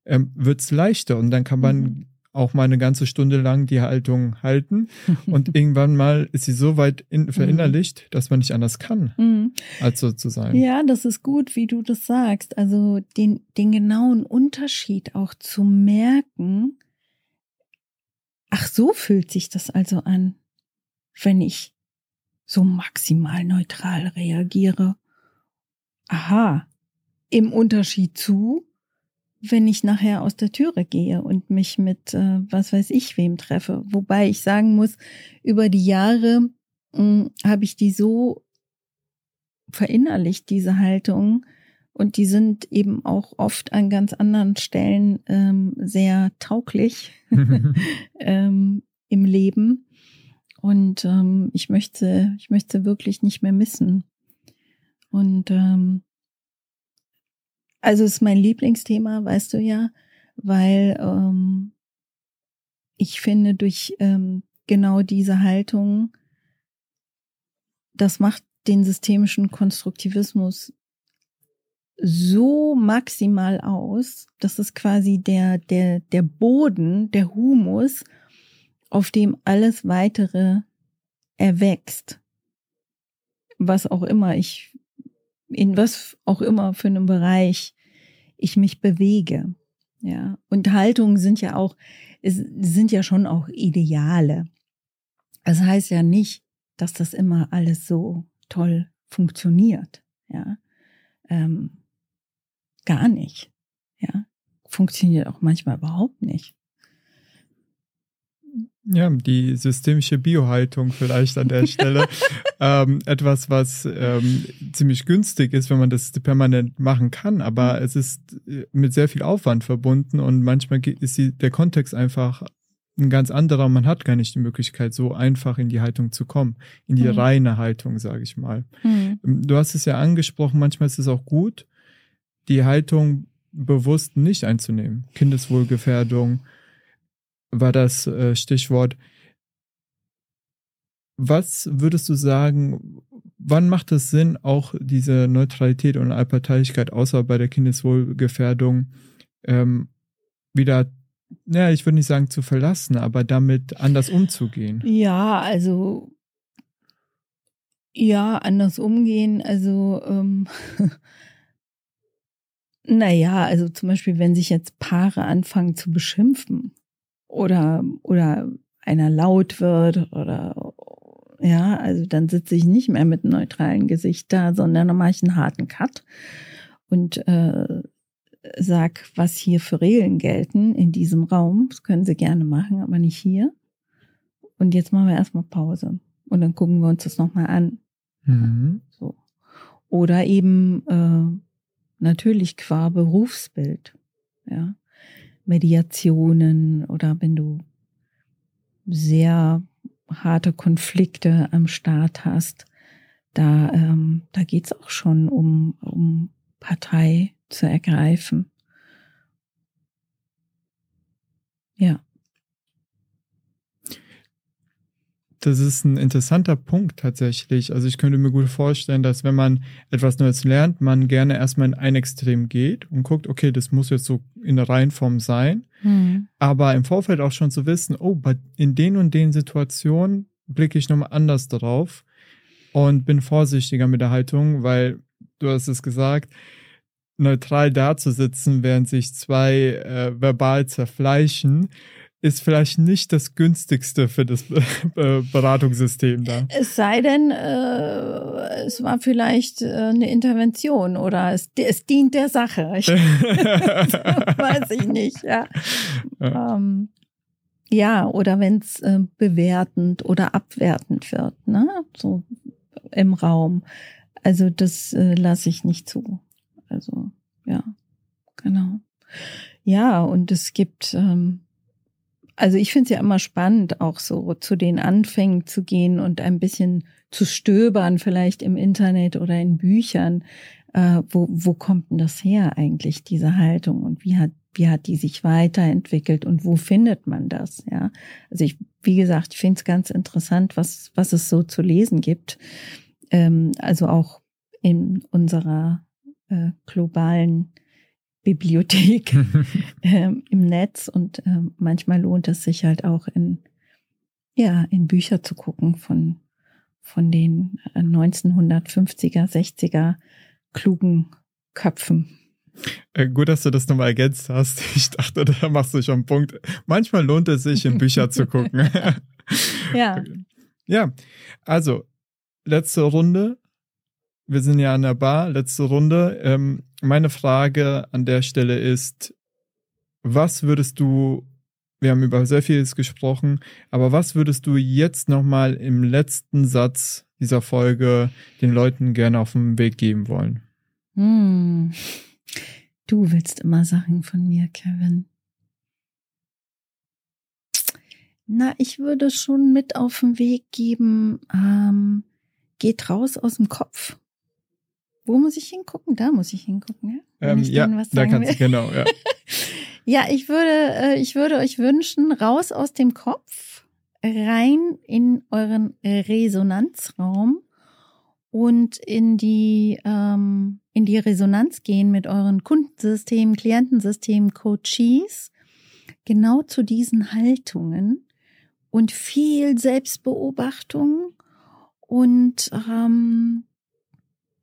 Speaker 1: ähm, wird es leichter und dann kann man mhm. auch mal eine ganze Stunde lang die Haltung halten und irgendwann mal ist sie so weit in, mhm. verinnerlicht, dass man nicht anders kann, mhm. als so zu sein.
Speaker 2: Ja, das ist gut, wie du das sagst. Also den, den genauen Unterschied auch zu merken. Ach, so fühlt sich das also an wenn ich so maximal neutral reagiere. Aha, im Unterschied zu, wenn ich nachher aus der Türe gehe und mich mit äh, was weiß ich wem treffe. Wobei ich sagen muss, über die Jahre hm, habe ich die so verinnerlicht, diese Haltung, und die sind eben auch oft an ganz anderen Stellen ähm, sehr tauglich ähm, im Leben, und ähm, ich möchte, ich möchte wirklich nicht mehr missen. Und ähm, also ist mein Lieblingsthema, weißt du ja, weil ähm, ich finde, durch ähm, genau diese Haltung, das macht den systemischen Konstruktivismus so maximal aus, dass es quasi der, der, der Boden, der Humus auf dem alles weitere erwächst. Was auch immer ich, in was auch immer für einem Bereich ich mich bewege. Ja. Und Haltungen sind ja auch, sind ja schon auch Ideale. Das heißt ja nicht, dass das immer alles so toll funktioniert. Ja. Ähm, gar nicht. Ja. Funktioniert auch manchmal überhaupt nicht.
Speaker 1: Ja, die systemische Biohaltung vielleicht an der Stelle. ähm, etwas, was ähm, ziemlich günstig ist, wenn man das permanent machen kann, aber mhm. es ist äh, mit sehr viel Aufwand verbunden und manchmal ist die, der Kontext einfach ein ganz anderer. Man hat gar nicht die Möglichkeit, so einfach in die Haltung zu kommen, in die mhm. reine Haltung, sage ich mal. Mhm. Ähm, du hast es ja angesprochen, manchmal ist es auch gut, die Haltung bewusst nicht einzunehmen. Kindeswohlgefährdung, war das äh, Stichwort. Was würdest du sagen, wann macht es Sinn, auch diese Neutralität und Allparteilichkeit, außer bei der Kindeswohlgefährdung, ähm, wieder, naja, ich würde nicht sagen zu verlassen, aber damit anders umzugehen?
Speaker 2: Ja, also ja, anders umgehen. Also ähm, naja, also zum Beispiel, wenn sich jetzt Paare anfangen zu beschimpfen, oder, oder einer laut wird oder ja, also dann sitze ich nicht mehr mit einem neutralen Gesicht da, sondern dann mache ich einen harten Cut und äh, sag, was hier für Regeln gelten in diesem Raum. Das können Sie gerne machen, aber nicht hier. Und jetzt machen wir erstmal Pause und dann gucken wir uns das nochmal an. Mhm. So. Oder eben äh, natürlich qua Berufsbild. Ja. Mediationen oder wenn du sehr harte Konflikte am Start hast, da, ähm, da geht's auch schon um, um Partei zu ergreifen. Ja.
Speaker 1: Das ist ein interessanter Punkt tatsächlich. Also ich könnte mir gut vorstellen, dass wenn man etwas Neues lernt, man gerne erstmal in ein Extrem geht und guckt, okay, das muss jetzt so in der Reihenform sein. Mhm. Aber im Vorfeld auch schon zu wissen, oh, in den und den Situationen blicke ich nochmal anders darauf und bin vorsichtiger mit der Haltung, weil du hast es gesagt, neutral dazusitzen, während sich zwei äh, verbal zerfleischen, ist vielleicht nicht das günstigste für das äh, Beratungssystem da.
Speaker 2: Es sei denn, äh, es war vielleicht äh, eine Intervention oder es, es dient der Sache. Ich, weiß ich nicht, ja. Ja, ähm, ja oder wenn es äh, bewertend oder abwertend wird, ne? So im Raum. Also das äh, lasse ich nicht zu. Also, ja, genau. Ja, und es gibt, ähm, also ich finde es ja immer spannend, auch so zu den Anfängen zu gehen und ein bisschen zu stöbern, vielleicht im Internet oder in Büchern. Äh, wo, wo kommt denn das her eigentlich, diese Haltung? Und wie hat, wie hat die sich weiterentwickelt und wo findet man das? Ja, also ich, wie gesagt, ich finde es ganz interessant, was, was es so zu lesen gibt. Ähm, also auch in unserer äh, globalen Bibliothek ähm, im Netz und äh, manchmal lohnt es sich halt auch in ja in Bücher zu gucken von von den 1950er 60er klugen Köpfen.
Speaker 1: Äh, gut, dass du das nochmal ergänzt hast. Ich dachte, da machst du schon einen Punkt. Manchmal lohnt es sich, in Bücher zu gucken.
Speaker 2: ja.
Speaker 1: Ja, also letzte Runde. Wir sind ja an der Bar, letzte Runde. Ähm, meine Frage an der Stelle ist, was würdest du, wir haben über sehr vieles gesprochen, aber was würdest du jetzt nochmal im letzten Satz dieser Folge den Leuten gerne auf den Weg geben wollen?
Speaker 2: Hm. Du willst immer Sachen von mir, Kevin. Na, ich würde schon mit auf den Weg geben, ähm, geht raus aus dem Kopf. Wo muss ich hingucken? Da muss ich hingucken,
Speaker 1: ja? Ähm, ja, da kannst du, genau, ja.
Speaker 2: ja, ich würde, äh, ich würde euch wünschen, raus aus dem Kopf, rein in euren Resonanzraum und in die, ähm, in die Resonanz gehen mit euren Kundensystemen, Klientensystemen, Coaches, genau zu diesen Haltungen und viel Selbstbeobachtung und ähm,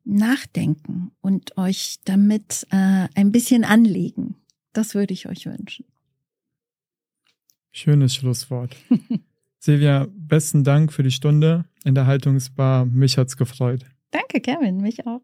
Speaker 2: nachdenken und euch damit äh, ein bisschen anlegen. Das würde ich euch wünschen.
Speaker 1: Schönes Schlusswort. Silvia, besten Dank für die Stunde in der Haltungsbar. Mich hat's gefreut.
Speaker 2: Danke, Kevin, mich auch.